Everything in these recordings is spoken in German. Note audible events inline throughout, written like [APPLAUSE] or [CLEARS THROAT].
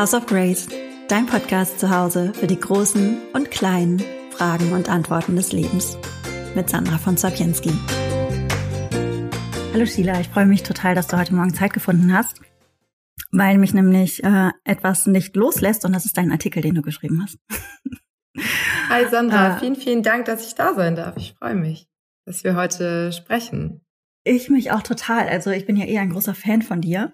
House of Grace, dein Podcast zu Hause für die großen und kleinen Fragen und Antworten des Lebens. Mit Sandra von Sapienski. Hallo Sheila, ich freue mich total, dass du heute Morgen Zeit gefunden hast, weil mich nämlich äh, etwas nicht loslässt und das ist dein Artikel, den du geschrieben hast. Hi Sandra, äh, vielen, vielen Dank, dass ich da sein darf. Ich freue mich, dass wir heute sprechen. Ich mich auch total. Also ich bin ja eher ein großer Fan von dir.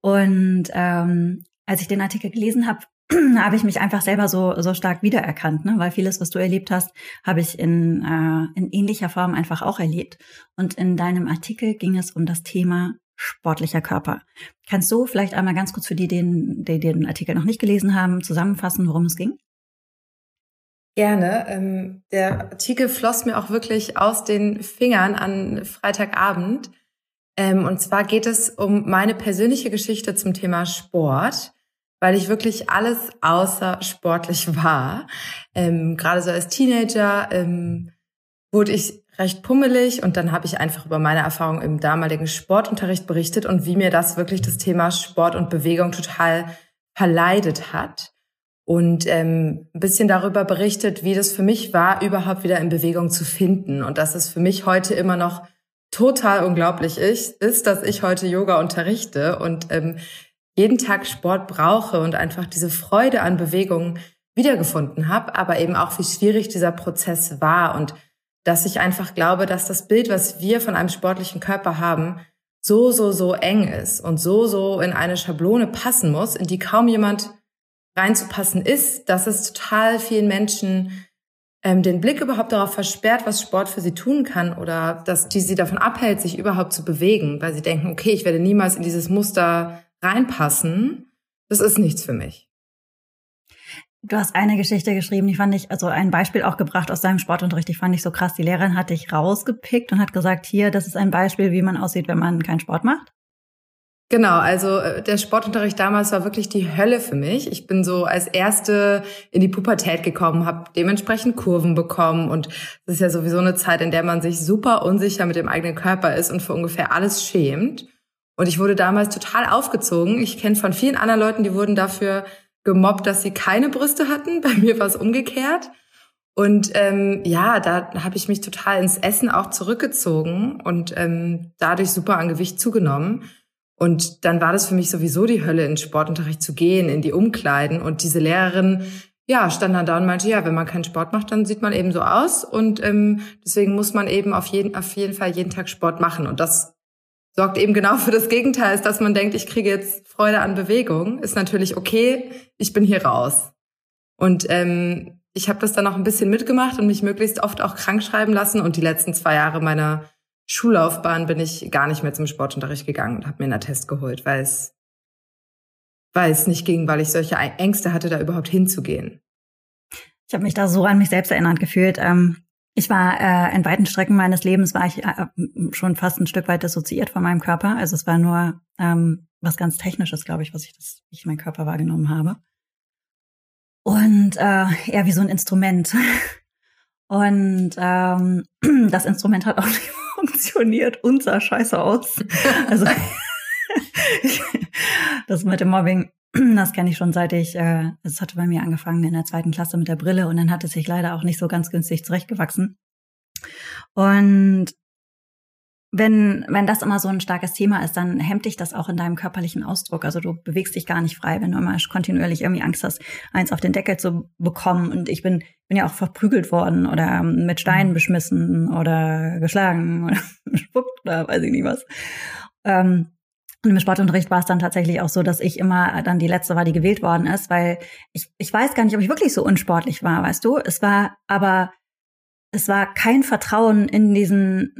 Und ähm, als ich den Artikel gelesen habe, [CLEARS THROAT] habe ich mich einfach selber so so stark wiedererkannt, ne? weil vieles, was du erlebt hast, habe ich in, äh, in ähnlicher Form einfach auch erlebt. Und in deinem Artikel ging es um das Thema sportlicher Körper. Kannst du vielleicht einmal ganz kurz für die, den, die den Artikel noch nicht gelesen haben, zusammenfassen, worum es ging? Gerne. Ähm, der Artikel floss mir auch wirklich aus den Fingern an Freitagabend. Ähm, und zwar geht es um meine persönliche Geschichte zum Thema Sport, weil ich wirklich alles außer sportlich [LAUGHS] war. Ähm, Gerade so als Teenager ähm, wurde ich recht pummelig und dann habe ich einfach über meine Erfahrung im damaligen Sportunterricht berichtet und wie mir das wirklich das Thema Sport und Bewegung total verleidet hat und ähm, ein bisschen darüber berichtet, wie das für mich war, überhaupt wieder in Bewegung zu finden und dass es für mich heute immer noch total unglaublich ist, ist, dass ich heute Yoga unterrichte und ähm, jeden Tag Sport brauche und einfach diese Freude an Bewegung wiedergefunden habe, aber eben auch, wie schwierig dieser Prozess war und dass ich einfach glaube, dass das Bild, was wir von einem sportlichen Körper haben, so, so, so eng ist und so, so in eine Schablone passen muss, in die kaum jemand reinzupassen ist, dass es total vielen Menschen ähm, den Blick überhaupt darauf versperrt, was Sport für sie tun kann oder dass die sie davon abhält, sich überhaupt zu bewegen, weil sie denken, okay, ich werde niemals in dieses Muster reinpassen. Das ist nichts für mich. Du hast eine Geschichte geschrieben, die fand ich, also ein Beispiel auch gebracht aus deinem Sportunterricht, die fand ich so krass. Die Lehrerin hat dich rausgepickt und hat gesagt, hier, das ist ein Beispiel, wie man aussieht, wenn man keinen Sport macht. Genau, also äh, der Sportunterricht damals war wirklich die Hölle für mich. Ich bin so als erste in die Pubertät gekommen, habe dementsprechend Kurven bekommen und das ist ja sowieso eine Zeit, in der man sich super unsicher mit dem eigenen Körper ist und für ungefähr alles schämt. Und ich wurde damals total aufgezogen. Ich kenne von vielen anderen Leuten, die wurden dafür gemobbt, dass sie keine Brüste hatten. [LAUGHS] Bei mir war es umgekehrt. Und ähm, ja, da habe ich mich total ins Essen auch zurückgezogen und ähm, dadurch super an Gewicht zugenommen. Und dann war das für mich sowieso die Hölle, in Sportunterricht zu gehen, in die Umkleiden. Und diese Lehrerin, ja, stand dann da und meinte, ja, wenn man keinen Sport macht, dann sieht man eben so aus. Und ähm, deswegen muss man eben auf jeden, auf jeden Fall jeden Tag Sport machen. Und das sorgt eben genau für das Gegenteil, dass man denkt, ich kriege jetzt Freude an Bewegung. Ist natürlich okay, ich bin hier raus. Und ähm, ich habe das dann auch ein bisschen mitgemacht und mich möglichst oft auch krank schreiben lassen. Und die letzten zwei Jahre meiner Schullaufbahn bin ich gar nicht mehr zum Sportunterricht gegangen und habe mir einen Attest geholt, weil es, weil es nicht ging, weil ich solche Ängste hatte, da überhaupt hinzugehen. Ich habe mich da so an mich selbst erinnert gefühlt. Ähm, ich war äh, in weiten Strecken meines Lebens war ich äh, schon fast ein Stück weit dissoziiert von meinem Körper. Also es war nur ähm, was ganz Technisches, glaube ich, was ich das, ich meinen Körper wahrgenommen habe. Und äh, eher wie so ein Instrument. [LAUGHS] Und ähm, [CLEARS THROAT] das Instrument hat auch [LAUGHS] nicht funktioniert und sah scheiße aus. Also [LAUGHS] das mit dem Mobbing, das kenne ich schon seit ich, äh, es hatte bei mir angefangen in der zweiten Klasse mit der Brille und dann hat es sich leider auch nicht so ganz günstig zurechtgewachsen. Und wenn, wenn das immer so ein starkes Thema ist, dann hemmt dich das auch in deinem körperlichen Ausdruck. Also du bewegst dich gar nicht frei, wenn du immer kontinuierlich irgendwie Angst hast, eins auf den Deckel zu bekommen. Und ich bin, bin ja auch verprügelt worden oder mit Steinen mhm. beschmissen oder geschlagen oder [LAUGHS] gespuckt oder weiß ich nicht was. Ähm, und im Sportunterricht war es dann tatsächlich auch so, dass ich immer dann die letzte war, die gewählt worden ist, weil ich, ich weiß gar nicht, ob ich wirklich so unsportlich war, weißt du? Es war aber, es war kein Vertrauen in diesen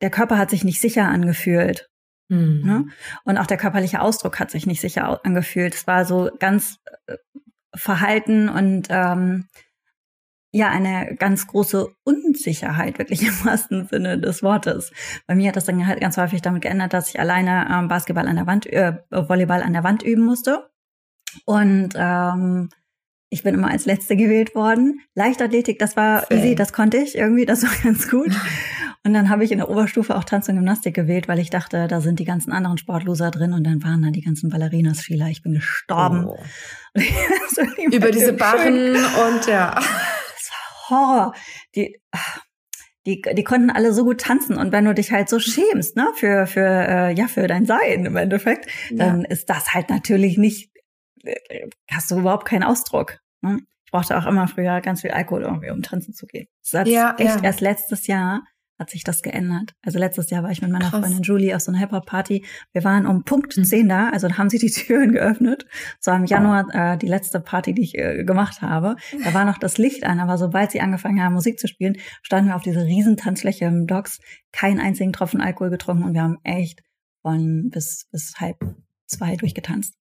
der Körper hat sich nicht sicher angefühlt. Mhm. Ne? Und auch der körperliche Ausdruck hat sich nicht sicher angefühlt. Es war so ganz äh, verhalten und ähm, ja, eine ganz große Unsicherheit, wirklich im [LAUGHS] wahrsten Sinne des Wortes. Bei mir hat das dann halt ganz häufig damit geändert, dass ich alleine ähm, Basketball an der Wand, äh, Volleyball an der Wand üben musste. Und ähm, ich bin immer als Letzte gewählt worden. Leichtathletik, das war Fair. easy, das konnte ich irgendwie, das war [LAUGHS] ganz gut. [LAUGHS] Und dann habe ich in der Oberstufe auch Tanz und Gymnastik gewählt, weil ich dachte, da sind die ganzen anderen Sportloser drin und dann waren da die ganzen Ballerinas, Sheila. Ich bin gestorben. Oh. Über diese Barren und ja. Horror. Die, die, die konnten alle so gut tanzen und wenn du dich halt so schämst, ne, für, für, äh, ja, für dein Sein im Endeffekt, dann ja. ist das halt natürlich nicht, äh, hast du überhaupt keinen Ausdruck. Ne? Ich brauchte auch immer früher ganz viel Alkohol irgendwie, um tanzen zu gehen. Das ja, echt ja. erst letztes Jahr hat sich das geändert. Also letztes Jahr war ich mit meiner Krass. Freundin Julie auf so einer Hip-Hop-Party. Wir waren um Punkt mhm. 10 da, also haben sie die [LAUGHS] Türen geöffnet. So im Januar äh, die letzte Party, die ich äh, gemacht habe. Da war noch das Licht an, aber sobald sie angefangen haben, Musik zu spielen, standen wir auf dieser riesen Tanzfläche im Docks, keinen einzigen Tropfen Alkohol getrunken und wir haben echt von bis, bis halb zwei durchgetanzt.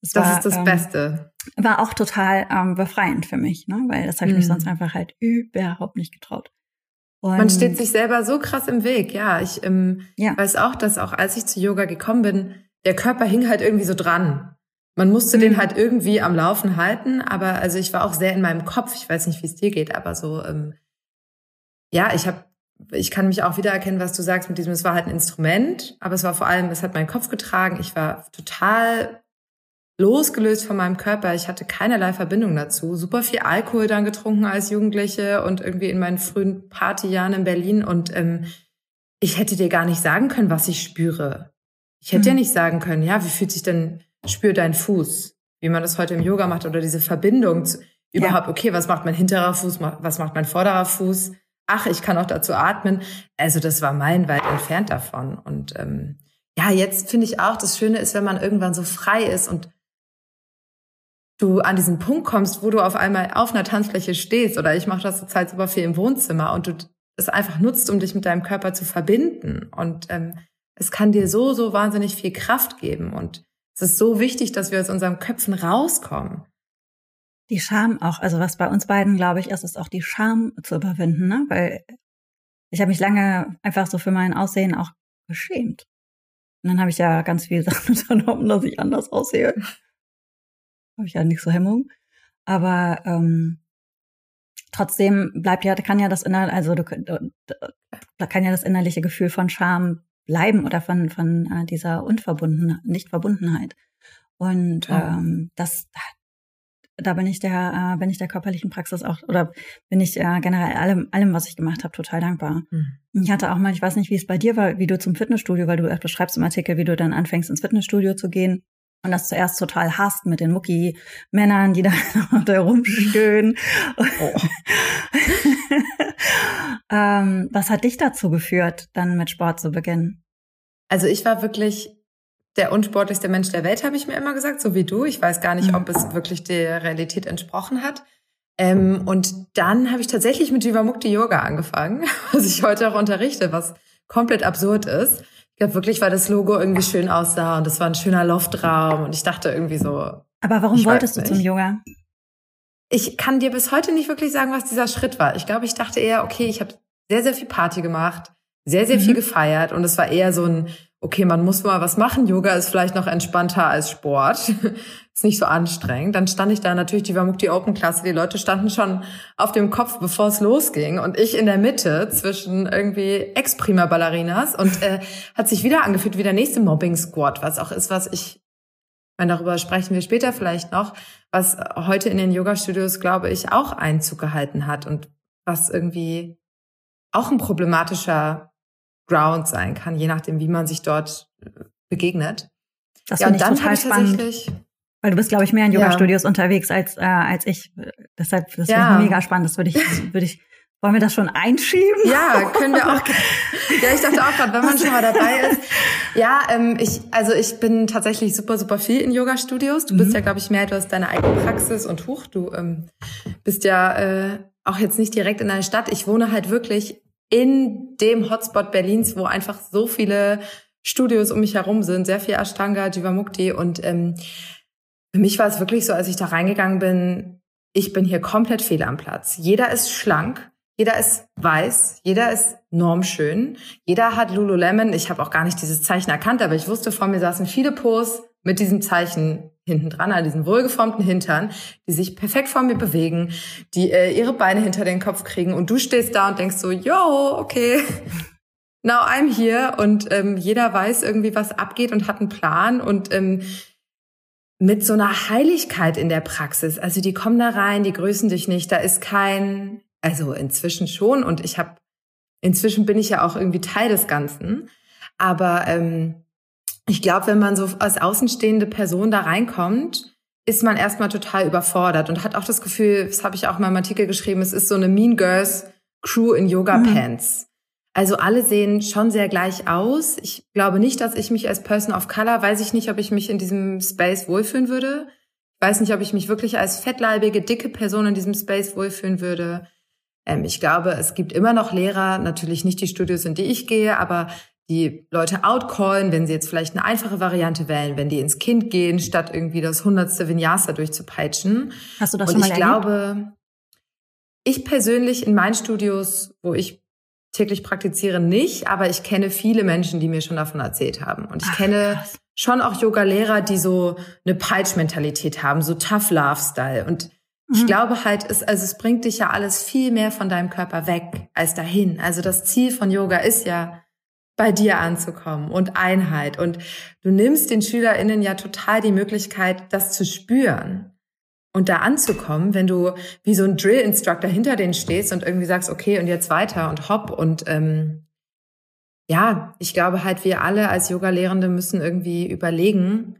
Das, das war, ist das ähm, Beste. War auch total ähm, befreiend für mich, ne? weil das habe ich mhm. mich sonst einfach halt überhaupt nicht getraut. Und Man steht sich selber so krass im Weg. Ja, ich ähm, ja. weiß auch, dass auch als ich zu Yoga gekommen bin, der Körper hing halt irgendwie so dran. Man musste mhm. den halt irgendwie am Laufen halten, aber also ich war auch sehr in meinem Kopf. Ich weiß nicht, wie es dir geht, aber so ähm, ja, ich habe ich kann mich auch wiedererkennen, was du sagst mit diesem, es war halt ein Instrument, aber es war vor allem, es hat meinen Kopf getragen. Ich war total losgelöst von meinem Körper. Ich hatte keinerlei Verbindung dazu. Super viel Alkohol dann getrunken als Jugendliche und irgendwie in meinen frühen Partyjahren in Berlin. Und ähm, ich hätte dir gar nicht sagen können, was ich spüre. Ich hätte mhm. ja nicht sagen können, ja, wie fühlt sich denn, spür dein Fuß, wie man das heute im Yoga macht oder diese Verbindung zu, überhaupt, ja. okay, was macht mein hinterer Fuß, was macht mein vorderer Fuß? Ach, ich kann auch dazu atmen. Also das war meilenweit entfernt davon. Und ähm, ja, jetzt finde ich auch, das Schöne ist, wenn man irgendwann so frei ist und du an diesen Punkt kommst, wo du auf einmal auf einer Tanzfläche stehst oder ich mache das zurzeit super viel im Wohnzimmer und du es einfach nutzt, um dich mit deinem Körper zu verbinden. Und ähm, es kann dir so, so wahnsinnig viel Kraft geben. Und es ist so wichtig, dass wir aus unseren Köpfen rauskommen. Die Scham auch, also was bei uns beiden, glaube ich, ist, ist auch die Scham zu überwinden, ne? Weil ich habe mich lange einfach so für mein Aussehen auch geschämt. Und dann habe ich ja ganz viele Sachen [LAUGHS] unternommen, dass ich anders aussehe habe ich ja nicht so Hemmung. Aber ähm, trotzdem bleibt ja, kann ja das inner, also du, da kann ja das innerliche Gefühl von Scham bleiben oder von von äh, dieser Unverbundenheit, Nichtverbundenheit. Und ja. ähm, das, da bin ich der, äh, bin ich der körperlichen Praxis auch oder bin ich äh, generell allem, allem, was ich gemacht habe, total dankbar. Mhm. Ich hatte auch mal, ich weiß nicht, wie es bei dir war, wie du zum Fitnessstudio, weil du äh, beschreibst im Artikel, wie du dann anfängst ins Fitnessstudio zu gehen und das zuerst total hasst mit den Mucki-Männern, die [LAUGHS] da, da rumstöhnen. Oh. [LAUGHS] ähm, was hat dich dazu geführt, dann mit Sport zu beginnen? Also ich war wirklich der unsportlichste Mensch der Welt, habe ich mir immer gesagt, so wie du. Ich weiß gar nicht, mhm. ob es wirklich der Realität entsprochen hat. Ähm, und dann habe ich tatsächlich mit Jivamukti Yoga angefangen, [LAUGHS] was ich heute auch unterrichte, was komplett absurd ist. Ich glaube wirklich, weil das Logo irgendwie schön aussah und es war ein schöner Loftraum und ich dachte irgendwie so. Aber warum wolltest du zum Yoga? Ich kann dir bis heute nicht wirklich sagen, was dieser Schritt war. Ich glaube, ich dachte eher, okay, ich habe sehr, sehr viel Party gemacht, sehr, sehr mhm. viel gefeiert und es war eher so ein, okay, man muss mal was machen. Yoga ist vielleicht noch entspannter als Sport. [LAUGHS] ist nicht so anstrengend. Dann stand ich da natürlich die Vamukti Open Klasse. Die Leute standen schon auf dem Kopf, bevor es losging. Und ich in der Mitte zwischen irgendwie Ex-Prima Ballerinas und äh, hat sich wieder angefühlt wie der nächste Mobbing Squad, was auch ist, was ich meine, darüber sprechen wir später vielleicht noch, was heute in den Yoga-Studios, glaube ich, auch Einzug gehalten hat und was irgendwie auch ein problematischer Ground sein kann, je nachdem, wie man sich dort äh, begegnet. Das ja, finde ich total spannend. Weil du bist, glaube ich, mehr in Yoga-Studios ja. unterwegs als, äh, als ich. Deshalb, das ja. ich mega spannend. Das würde ich, würde ich, wollen wir das schon einschieben? Ja, können wir auch. ja, ich dachte auch gerade, wenn man schon mal dabei ist. Ja, ähm, ich, also ich bin tatsächlich super, super viel in Yoga-Studios. Du mhm. bist ja, glaube ich, mehr, du hast deine eigene Praxis und huch, du ähm, bist ja äh, auch jetzt nicht direkt in einer Stadt. Ich wohne halt wirklich in dem Hotspot Berlins, wo einfach so viele Studios um mich herum sind, sehr viel Ashtanga, Jivamukti und ähm, für mich war es wirklich so, als ich da reingegangen bin, ich bin hier komplett fehl am Platz. Jeder ist schlank, jeder ist weiß, jeder ist normschön, jeder hat Lululemon. Ich habe auch gar nicht dieses Zeichen erkannt, aber ich wusste, vor mir saßen viele Pos mit diesem Zeichen hinten dran, an diesen wohlgeformten Hintern, die sich perfekt vor mir bewegen, die äh, ihre Beine hinter den Kopf kriegen und du stehst da und denkst so, yo, okay, [LAUGHS] now I'm here und ähm, jeder weiß irgendwie, was abgeht und hat einen Plan und ähm, mit so einer Heiligkeit in der Praxis. Also die kommen da rein, die grüßen dich nicht, da ist kein, also inzwischen schon und ich habe, inzwischen bin ich ja auch irgendwie Teil des Ganzen, aber ähm, ich glaube, wenn man so als außenstehende Person da reinkommt, ist man erstmal total überfordert und hat auch das Gefühl, das habe ich auch mal im Artikel geschrieben, es ist so eine Mean Girls Crew in Yoga mhm. Pants. Also alle sehen schon sehr gleich aus. Ich glaube nicht, dass ich mich als Person of Color, weiß ich nicht, ob ich mich in diesem Space wohlfühlen würde. Ich weiß nicht, ob ich mich wirklich als fettleibige, dicke Person in diesem Space wohlfühlen würde. Ähm, ich glaube, es gibt immer noch Lehrer, natürlich nicht die Studios, in die ich gehe, aber die Leute outcallen, wenn sie jetzt vielleicht eine einfache Variante wählen, wenn die ins Kind gehen, statt irgendwie das hundertste Vinyasa durchzupeitschen. Hast du das Und schon mal ich erlebt? glaube, ich persönlich in meinen Studios, wo ich täglich praktiziere, nicht, aber ich kenne viele Menschen, die mir schon davon erzählt haben. Und ich Ach, kenne krass. schon auch Yoga-Lehrer, die so eine Peitsch-Mentalität haben, so Tough Love-Style. Und mhm. ich glaube halt, es, also es bringt dich ja alles viel mehr von deinem Körper weg als dahin. Also das Ziel von Yoga ist ja, bei dir anzukommen und Einheit. Und du nimmst den SchülerInnen ja total die Möglichkeit, das zu spüren und da anzukommen, wenn du wie so ein Drill-Instructor hinter denen stehst und irgendwie sagst, okay, und jetzt weiter und hopp und ähm, ja, ich glaube halt, wir alle als Yoga-Lehrende müssen irgendwie überlegen,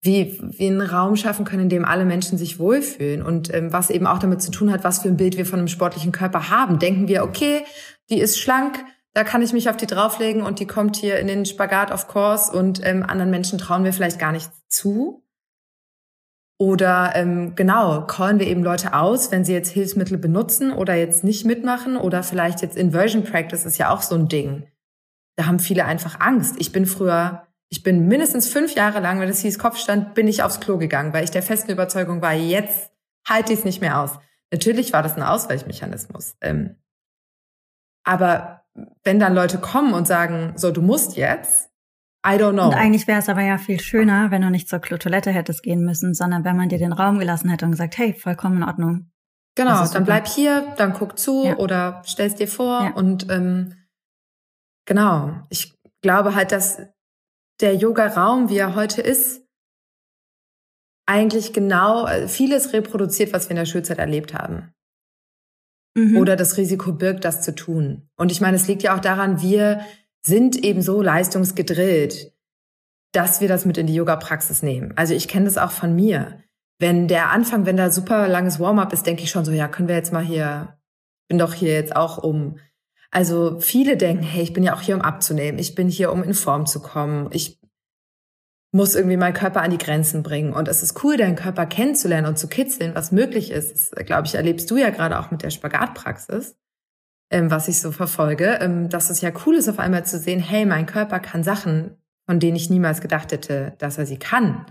wie wir einen Raum schaffen können, in dem alle Menschen sich wohlfühlen und ähm, was eben auch damit zu tun hat, was für ein Bild wir von einem sportlichen Körper haben. Denken wir, okay, die ist schlank, da kann ich mich auf die drauflegen und die kommt hier in den Spagat of course und ähm, anderen Menschen trauen wir vielleicht gar nichts zu. Oder ähm, genau, callen wir eben Leute aus, wenn sie jetzt Hilfsmittel benutzen oder jetzt nicht mitmachen oder vielleicht jetzt Inversion Practice ist ja auch so ein Ding. Da haben viele einfach Angst. Ich bin früher, ich bin mindestens fünf Jahre lang, wenn es hieß Kopfstand, bin ich aufs Klo gegangen, weil ich der festen Überzeugung war, jetzt halte ich es nicht mehr aus. Natürlich war das ein Ausweichmechanismus. Ähm, aber wenn dann Leute kommen und sagen, so, du musst jetzt, I don't know. Und eigentlich wäre es aber ja viel schöner, wenn du nicht zur Toilette hättest gehen müssen, sondern wenn man dir den Raum gelassen hätte und gesagt, hey, vollkommen in Ordnung. Genau, dann bleib hier, dann guck zu ja. oder stell's dir vor ja. und ähm, genau. Ich glaube halt, dass der Yoga-Raum, wie er heute ist, eigentlich genau äh, vieles reproduziert, was wir in der Schulzeit erlebt haben. Mhm. Oder das Risiko birgt, das zu tun. Und ich meine, es liegt ja auch daran, wir sind eben so leistungsgedrillt, dass wir das mit in die Yoga-Praxis nehmen. Also ich kenne das auch von mir. Wenn der Anfang, wenn da super langes Warm-up ist, denke ich schon so, ja, können wir jetzt mal hier, bin doch hier jetzt auch um. Also viele denken, hey, ich bin ja auch hier, um abzunehmen. Ich bin hier, um in Form zu kommen. Ich muss irgendwie meinen Körper an die Grenzen bringen. Und es ist cool, deinen Körper kennenzulernen und zu kitzeln, was möglich ist. Das, glaube ich, erlebst du ja gerade auch mit der Spagatpraxis ähm, was ich so verfolge, ähm, dass es ja cool ist, auf einmal zu sehen, hey, mein Körper kann Sachen, von denen ich niemals gedacht hätte, dass er sie kann.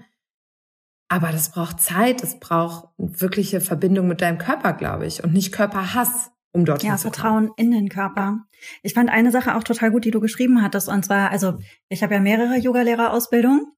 Aber das braucht Zeit, das braucht wirkliche Verbindung mit deinem Körper, glaube ich, und nicht Körperhass, um dort Ja, Vertrauen in den Körper. Ich fand eine Sache auch total gut, die du geschrieben hattest, und zwar, also ich habe ja mehrere Yogalehrerausbildungen.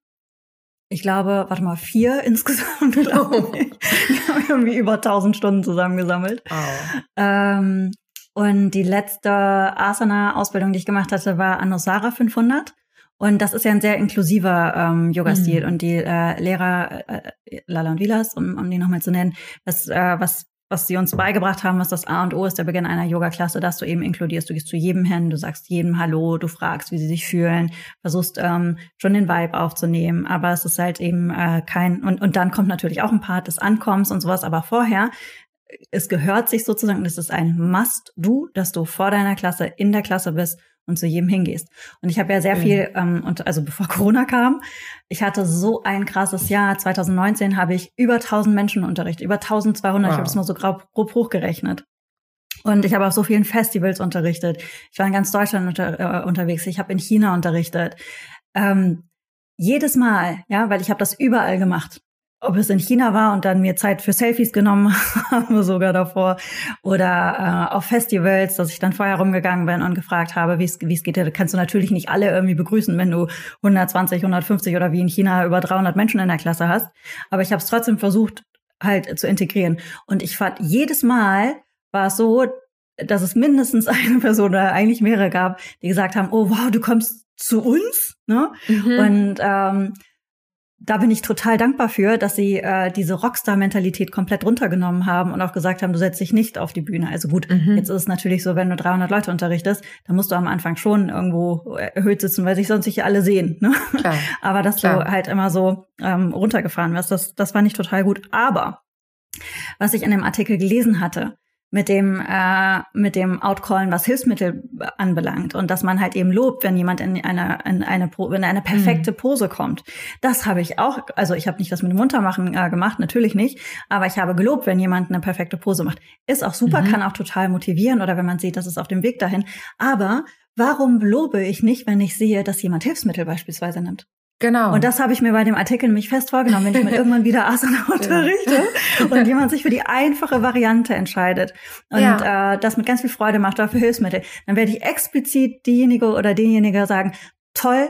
Ich glaube, warte mal, vier [LAUGHS] insgesamt, glaube ich. Ich habe irgendwie über 1000 Stunden zusammengesammelt. Oh. Ähm, und die letzte Asana-Ausbildung, die ich gemacht hatte, war Anusara 500. Und das ist ja ein sehr inklusiver ähm, Yoga-Stil. Mhm. Und die äh, Lehrer, äh, Lala und Vilas, um, um die nochmal zu nennen, was, äh, was, was sie uns beigebracht haben, was das A und O ist, der Beginn einer Yoga-Klasse, dass du eben inkludierst. Du gehst zu jedem hin, du sagst jedem Hallo, du fragst, wie sie sich fühlen, versuchst ähm, schon den Vibe aufzunehmen. Aber es ist halt eben äh, kein, und, und dann kommt natürlich auch ein Part des Ankommens und sowas. Aber vorher es gehört sich sozusagen, es ist ein Must-Do, dass du vor deiner Klasse in der Klasse bist und zu jedem hingehst. Und ich habe ja sehr mhm. viel, ähm, und also bevor [LAUGHS] Corona kam, ich hatte so ein krasses Jahr. 2019 habe ich über 1000 Menschen unterrichtet, über 1200. Wow. Ich habe das mal so grob, grob hochgerechnet. Und ich habe auf so vielen Festivals unterrichtet. Ich war in ganz Deutschland unter, äh, unterwegs. Ich habe in China unterrichtet. Ähm, jedes Mal, ja, weil ich habe das überall gemacht ob es in China war und dann mir Zeit für Selfies genommen [LAUGHS] habe, sogar davor, oder äh, auf Festivals, dass ich dann vorher rumgegangen bin und gefragt habe, wie es geht. Da kannst du natürlich nicht alle irgendwie begrüßen, wenn du 120, 150 oder wie in China über 300 Menschen in der Klasse hast. Aber ich habe es trotzdem versucht, halt zu integrieren. Und ich fand, jedes Mal war es so, dass es mindestens [LAUGHS] eine Person oder eigentlich mehrere gab, die gesagt haben, oh wow, du kommst zu uns. Ne? Mhm. Und ähm, da bin ich total dankbar für, dass sie äh, diese Rockstar-Mentalität komplett runtergenommen haben und auch gesagt haben, du setzt dich nicht auf die Bühne. Also gut, mhm. jetzt ist es natürlich so, wenn du 300 Leute unterrichtest, dann musst du am Anfang schon irgendwo erhöht sitzen, weil sich sonst nicht alle sehen. Ne? Klar. [LAUGHS] Aber dass Klar. du halt immer so ähm, runtergefahren wirst, das, das fand ich total gut. Aber was ich in dem Artikel gelesen hatte, mit dem äh, mit dem Outcallen, was Hilfsmittel anbelangt und dass man halt eben lobt, wenn jemand in eine in eine in eine perfekte mhm. Pose kommt. Das habe ich auch, also ich habe nicht das mit dem Muntermachen äh, gemacht, natürlich nicht, aber ich habe gelobt, wenn jemand eine perfekte Pose macht. Ist auch super, mhm. kann auch total motivieren oder wenn man sieht, dass es auf dem Weg dahin. Aber warum lobe ich nicht, wenn ich sehe, dass jemand Hilfsmittel beispielsweise nimmt? Genau. Und das habe ich mir bei dem Artikel nämlich fest vorgenommen, wenn ich mal [LAUGHS] irgendwann wieder Asana unterrichte und jemand sich für die einfache Variante entscheidet und ja. äh, das mit ganz viel Freude macht, dafür Hilfsmittel, dann werde ich explizit diejenige oder denjenige sagen, toll,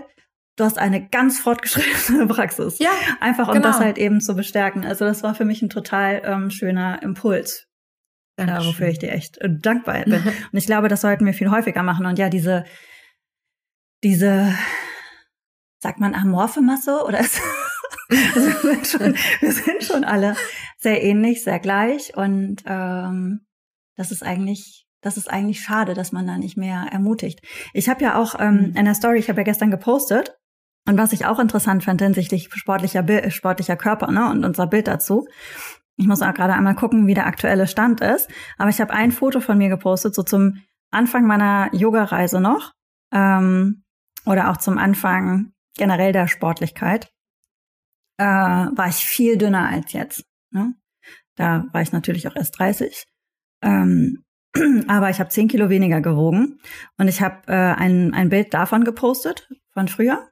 du hast eine ganz fortgeschrittene [LAUGHS] Praxis. Ja. Einfach um genau. das halt eben zu bestärken. Also das war für mich ein total ähm, schöner Impuls. Dankeschön. wofür ich dir echt äh, dankbar bin. [LAUGHS] und ich glaube, das sollten wir viel häufiger machen. Und ja, diese, diese sagt man amorphe Masse oder ist, also [LAUGHS] wir, sind schon, wir sind schon alle sehr ähnlich, sehr gleich und ähm, das ist eigentlich das ist eigentlich schade, dass man da nicht mehr ermutigt. Ich habe ja auch ähm, mhm. in der Story, ich habe ja gestern gepostet und was ich auch interessant fand hinsichtlich sportlicher Bild, sportlicher Körper ne, und unser Bild dazu. Ich muss auch gerade einmal gucken, wie der aktuelle Stand ist. Aber ich habe ein Foto von mir gepostet, so zum Anfang meiner Yoga-Reise noch. Ähm, oder auch zum Anfang generell der Sportlichkeit, äh, war ich viel dünner als jetzt. Ne? Da war ich natürlich auch erst 30. Ähm, [CLEARS THROAT] aber ich habe 10 Kilo weniger gewogen und ich habe äh, ein, ein Bild davon gepostet, von früher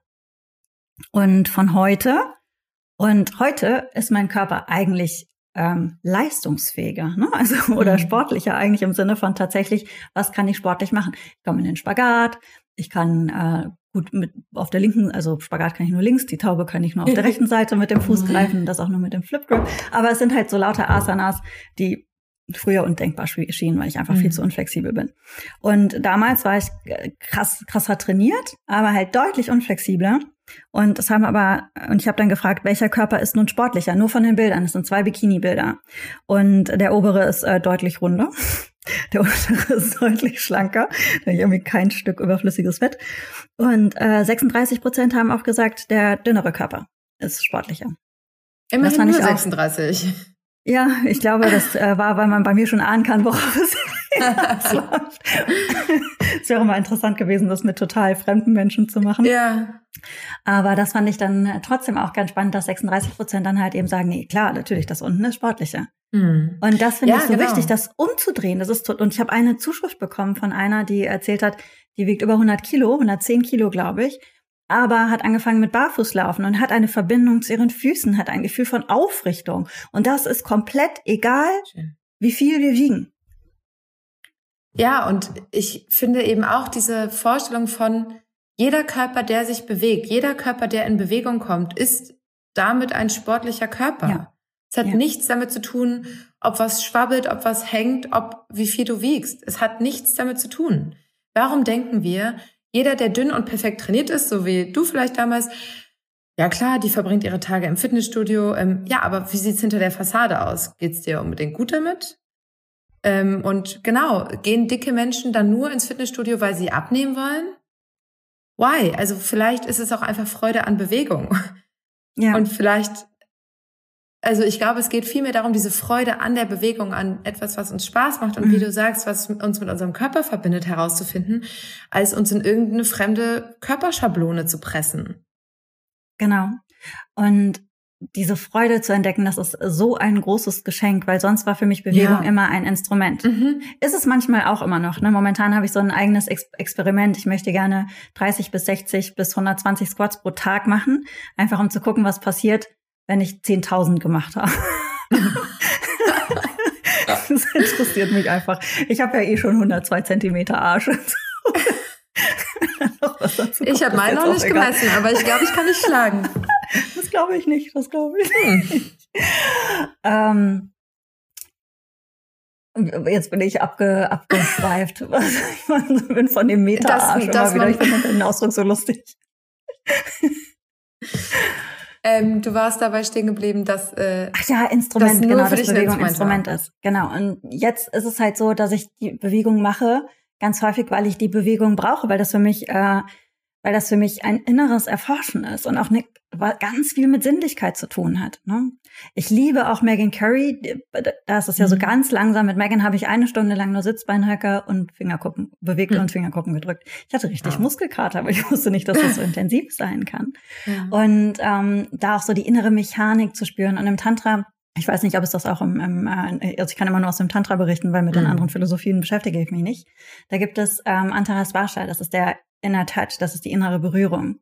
und von heute. Und heute ist mein Körper eigentlich ähm, leistungsfähiger, ne? also [LAUGHS] oder mhm. sportlicher eigentlich im Sinne von tatsächlich, was kann ich sportlich machen? Ich komme in den Spagat, ich kann äh, gut mit auf der linken, also Spagat kann ich nur links, die Taube kann ich nur auf der rechten Seite mit dem Fuß [LAUGHS] greifen, das auch nur mit dem Flip Grip. Aber es sind halt so lauter Asanas, die früher undenkbar schienen, weil ich einfach mhm. viel zu unflexibel bin. Und damals war ich krass, krasser trainiert, aber halt deutlich unflexibler. Und das haben aber, und ich habe dann gefragt, welcher Körper ist nun sportlicher? Nur von den Bildern. Es sind zwei Bikini-Bilder. Und der obere ist äh, deutlich runder. Der untere ist [LAUGHS] deutlich schlanker. Da habe ich irgendwie kein Stück überflüssiges Fett. Und äh, 36 Prozent haben auch gesagt, der dünnere Körper ist sportlicher. Immerhin nur 36. Auch, ja, ich glaube, [LAUGHS] das äh, war, weil man bei mir schon ahnen kann, worauf es [LAUGHS] läuft. es wäre mal interessant gewesen, das mit total fremden Menschen zu machen. Ja. Aber das fand ich dann trotzdem auch ganz spannend, dass 36 Prozent dann halt eben sagen, nee, klar, natürlich, das unten ist sportlicher. Mhm. Und das finde ja, ich so genau. wichtig, das umzudrehen. Das ist und ich habe eine Zuschrift bekommen von einer, die erzählt hat, die wiegt über 100 Kilo, 110 Kilo, glaube ich aber hat angefangen mit Barfußlaufen und hat eine Verbindung zu ihren Füßen, hat ein Gefühl von Aufrichtung. Und das ist komplett egal, Schön. wie viel wir wiegen. Ja, und ich finde eben auch diese Vorstellung von jeder Körper, der sich bewegt, jeder Körper, der in Bewegung kommt, ist damit ein sportlicher Körper. Ja. Es hat ja. nichts damit zu tun, ob was schwabbelt, ob was hängt, ob wie viel du wiegst. Es hat nichts damit zu tun. Warum denken wir, jeder, der dünn und perfekt trainiert ist, so wie du vielleicht damals, ja klar, die verbringt ihre Tage im Fitnessstudio. Ähm, ja, aber wie sieht's hinter der Fassade aus? Geht's dir unbedingt gut damit? Ähm, und genau, gehen dicke Menschen dann nur ins Fitnessstudio, weil sie abnehmen wollen? Why? Also vielleicht ist es auch einfach Freude an Bewegung. Ja. Und vielleicht also ich glaube, es geht vielmehr darum, diese Freude an der Bewegung, an etwas, was uns Spaß macht und mhm. wie du sagst, was uns mit unserem Körper verbindet, herauszufinden, als uns in irgendeine fremde Körperschablone zu pressen. Genau. Und diese Freude zu entdecken, das ist so ein großes Geschenk, weil sonst war für mich Bewegung ja. immer ein Instrument. Mhm. Ist es manchmal auch immer noch. Ne? Momentan habe ich so ein eigenes Ex Experiment. Ich möchte gerne 30 bis 60 bis 120 Squats pro Tag machen, einfach um zu gucken, was passiert, wenn ich 10.000 gemacht habe. [LAUGHS] das interessiert mich einfach. Ich habe ja eh schon 102 Zentimeter Arsch. [LAUGHS] ich habe meinen noch nicht egal. gemessen, aber ich glaube, ich kann nicht schlagen. [LAUGHS] Das glaube ich nicht, das glaube ich hm. nicht. ähm, Jetzt bin ich abge, abgeschweift. ich bin von dem Meta-Arsch immer wieder. Ich finde den Ausdruck so lustig. Ähm, du warst dabei stehen geblieben, dass äh, Ach ja, Instrument, das genau, dass Bewegung Instrument, Instrument ist. Genau. Und jetzt ist es halt so, dass ich die Bewegung mache, ganz häufig, weil ich die Bewegung brauche, weil das für mich äh, weil das für mich ein inneres Erforschen ist und auch ne, ganz viel mit Sinnlichkeit zu tun hat. Ne? Ich liebe auch Megan Curry. Da ist es ja mhm. so ganz langsam. Mit Megan habe ich eine Stunde lang nur Sitzbeinhacker und Fingerkuppen bewegt mhm. und Fingerkuppen gedrückt. Ich hatte richtig ja. Muskelkater, aber ich wusste nicht, dass das so [LAUGHS] intensiv sein kann. Ja. Und ähm, da auch so die innere Mechanik zu spüren. Und im Tantra ich weiß nicht, ob es das auch im, im äh, also ich kann immer nur aus dem Tantra berichten, weil mit mhm. den anderen Philosophien beschäftige ich mich nicht. Da gibt es ähm, Antarasvasha, das ist der Inner Touch, das ist die innere Berührung.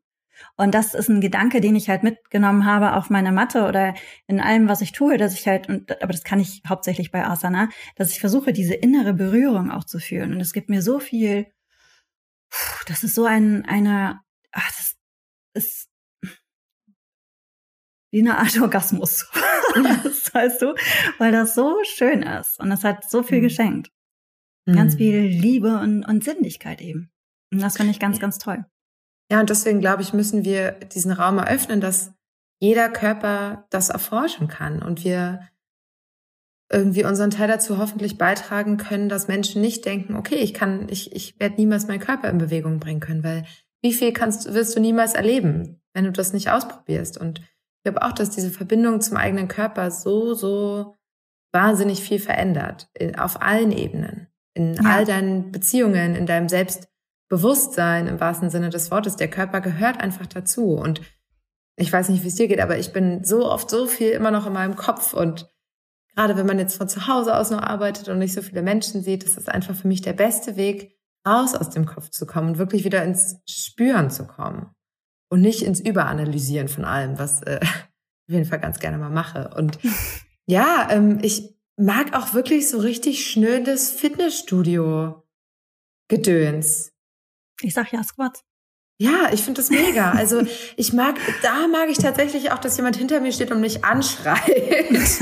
Und das ist ein Gedanke, den ich halt mitgenommen habe auf meiner Matte oder in allem, was ich tue, dass ich halt, und, aber das kann ich hauptsächlich bei Asana, dass ich versuche, diese innere Berührung auch zu fühlen. Und es gibt mir so viel, das ist so ein, eine, ach, das ist wie eine Art Orgasmus. [LAUGHS] das weißt du, weil das so schön ist und es hat so viel mhm. geschenkt. Ganz mhm. viel Liebe und, und Sinnlichkeit eben. Und das finde ich ganz, ganz toll. Ja, und deswegen glaube ich, müssen wir diesen Raum eröffnen, dass jeder Körper das erforschen kann und wir irgendwie unseren Teil dazu hoffentlich beitragen können, dass Menschen nicht denken, okay, ich kann, ich, ich werde niemals meinen Körper in Bewegung bringen können, weil wie viel kannst, wirst du niemals erleben, wenn du das nicht ausprobierst? Und ich glaube auch, dass diese Verbindung zum eigenen Körper so, so wahnsinnig viel verändert, auf allen Ebenen, in ja. all deinen Beziehungen, in deinem Selbst, Bewusstsein im wahrsten Sinne des Wortes. Der Körper gehört einfach dazu. Und ich weiß nicht, wie es dir geht, aber ich bin so oft so viel immer noch in meinem Kopf und gerade wenn man jetzt von zu Hause aus noch arbeitet und nicht so viele Menschen sieht, ist das einfach für mich der beste Weg, raus aus dem Kopf zu kommen und wirklich wieder ins Spüren zu kommen und nicht ins Überanalysieren von allem, was äh, ich auf jeden Fall ganz gerne mal mache. Und [LAUGHS] ja, ähm, ich mag auch wirklich so richtig schnödes Fitnessstudio Gedöns. Ich sag ja Squats. Ja, ich finde das mega. Also ich mag, da mag ich tatsächlich auch, dass jemand hinter mir steht und mich anschreit. [LAUGHS]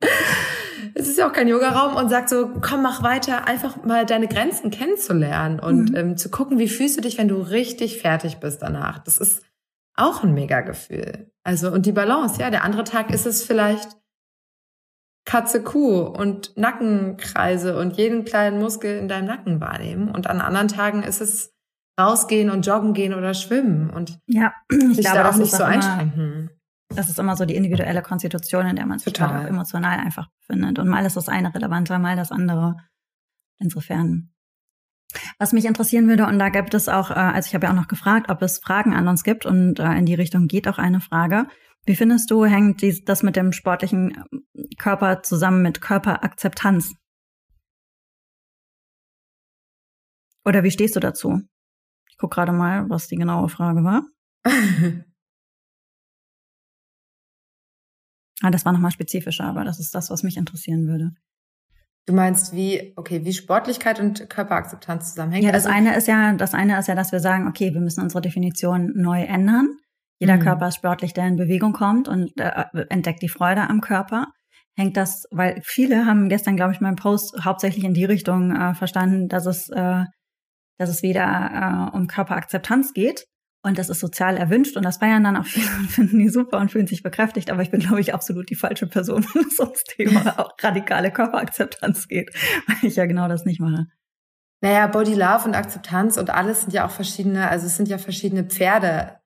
[LAUGHS] es ist ja auch kein Yoga-Raum und sagt so, komm, mach weiter, einfach mal deine Grenzen kennenzulernen und mhm. ähm, zu gucken, wie fühlst du dich, wenn du richtig fertig bist danach. Das ist auch ein mega Gefühl. Also, und die Balance, ja, der andere Tag ist es vielleicht Katze, Kuh und Nackenkreise und jeden kleinen Muskel in deinem Nacken wahrnehmen. Und an anderen Tagen ist es rausgehen und joggen gehen oder schwimmen und ja, [CLEARS THROAT] ich sich glaube, da auch nicht so einschränken. Das ist immer so die individuelle Konstitution, in der man sich auch emotional einfach befindet. Und mal ist das eine relevanter, mal das andere. Insofern. Was mich interessieren würde, und da gibt es auch, äh, also ich habe ja auch noch gefragt, ob es Fragen an uns gibt, und äh, in die Richtung geht auch eine Frage. Wie findest du, hängt das mit dem sportlichen ähm, Körper zusammen mit Körperakzeptanz? Oder wie stehst du dazu? Ich gucke gerade mal, was die genaue Frage war. [LAUGHS] das war nochmal spezifischer, aber das ist das, was mich interessieren würde. Du meinst, wie, okay, wie Sportlichkeit und Körperakzeptanz zusammenhängen? Ja, das also, eine ist ja, das eine ist ja, dass wir sagen, okay, wir müssen unsere Definition neu ändern. Jeder mhm. Körper ist sportlich, der in Bewegung kommt und äh, entdeckt die Freude am Körper. Hängt das, weil viele haben gestern, glaube ich, meinen Post hauptsächlich in die Richtung äh, verstanden, dass es, äh, dass es wieder äh, um Körperakzeptanz geht. Und das ist sozial erwünscht und das feiern dann auch viele [LAUGHS] und finden die super und fühlen sich bekräftigt. Aber ich bin, glaube ich, absolut die falsche Person, [LAUGHS] wenn es ums Thema [LAUGHS] auch radikale Körperakzeptanz geht, weil ich ja genau das nicht mache. Naja, Body Love und Akzeptanz und alles sind ja auch verschiedene, also es sind ja verschiedene Pferde,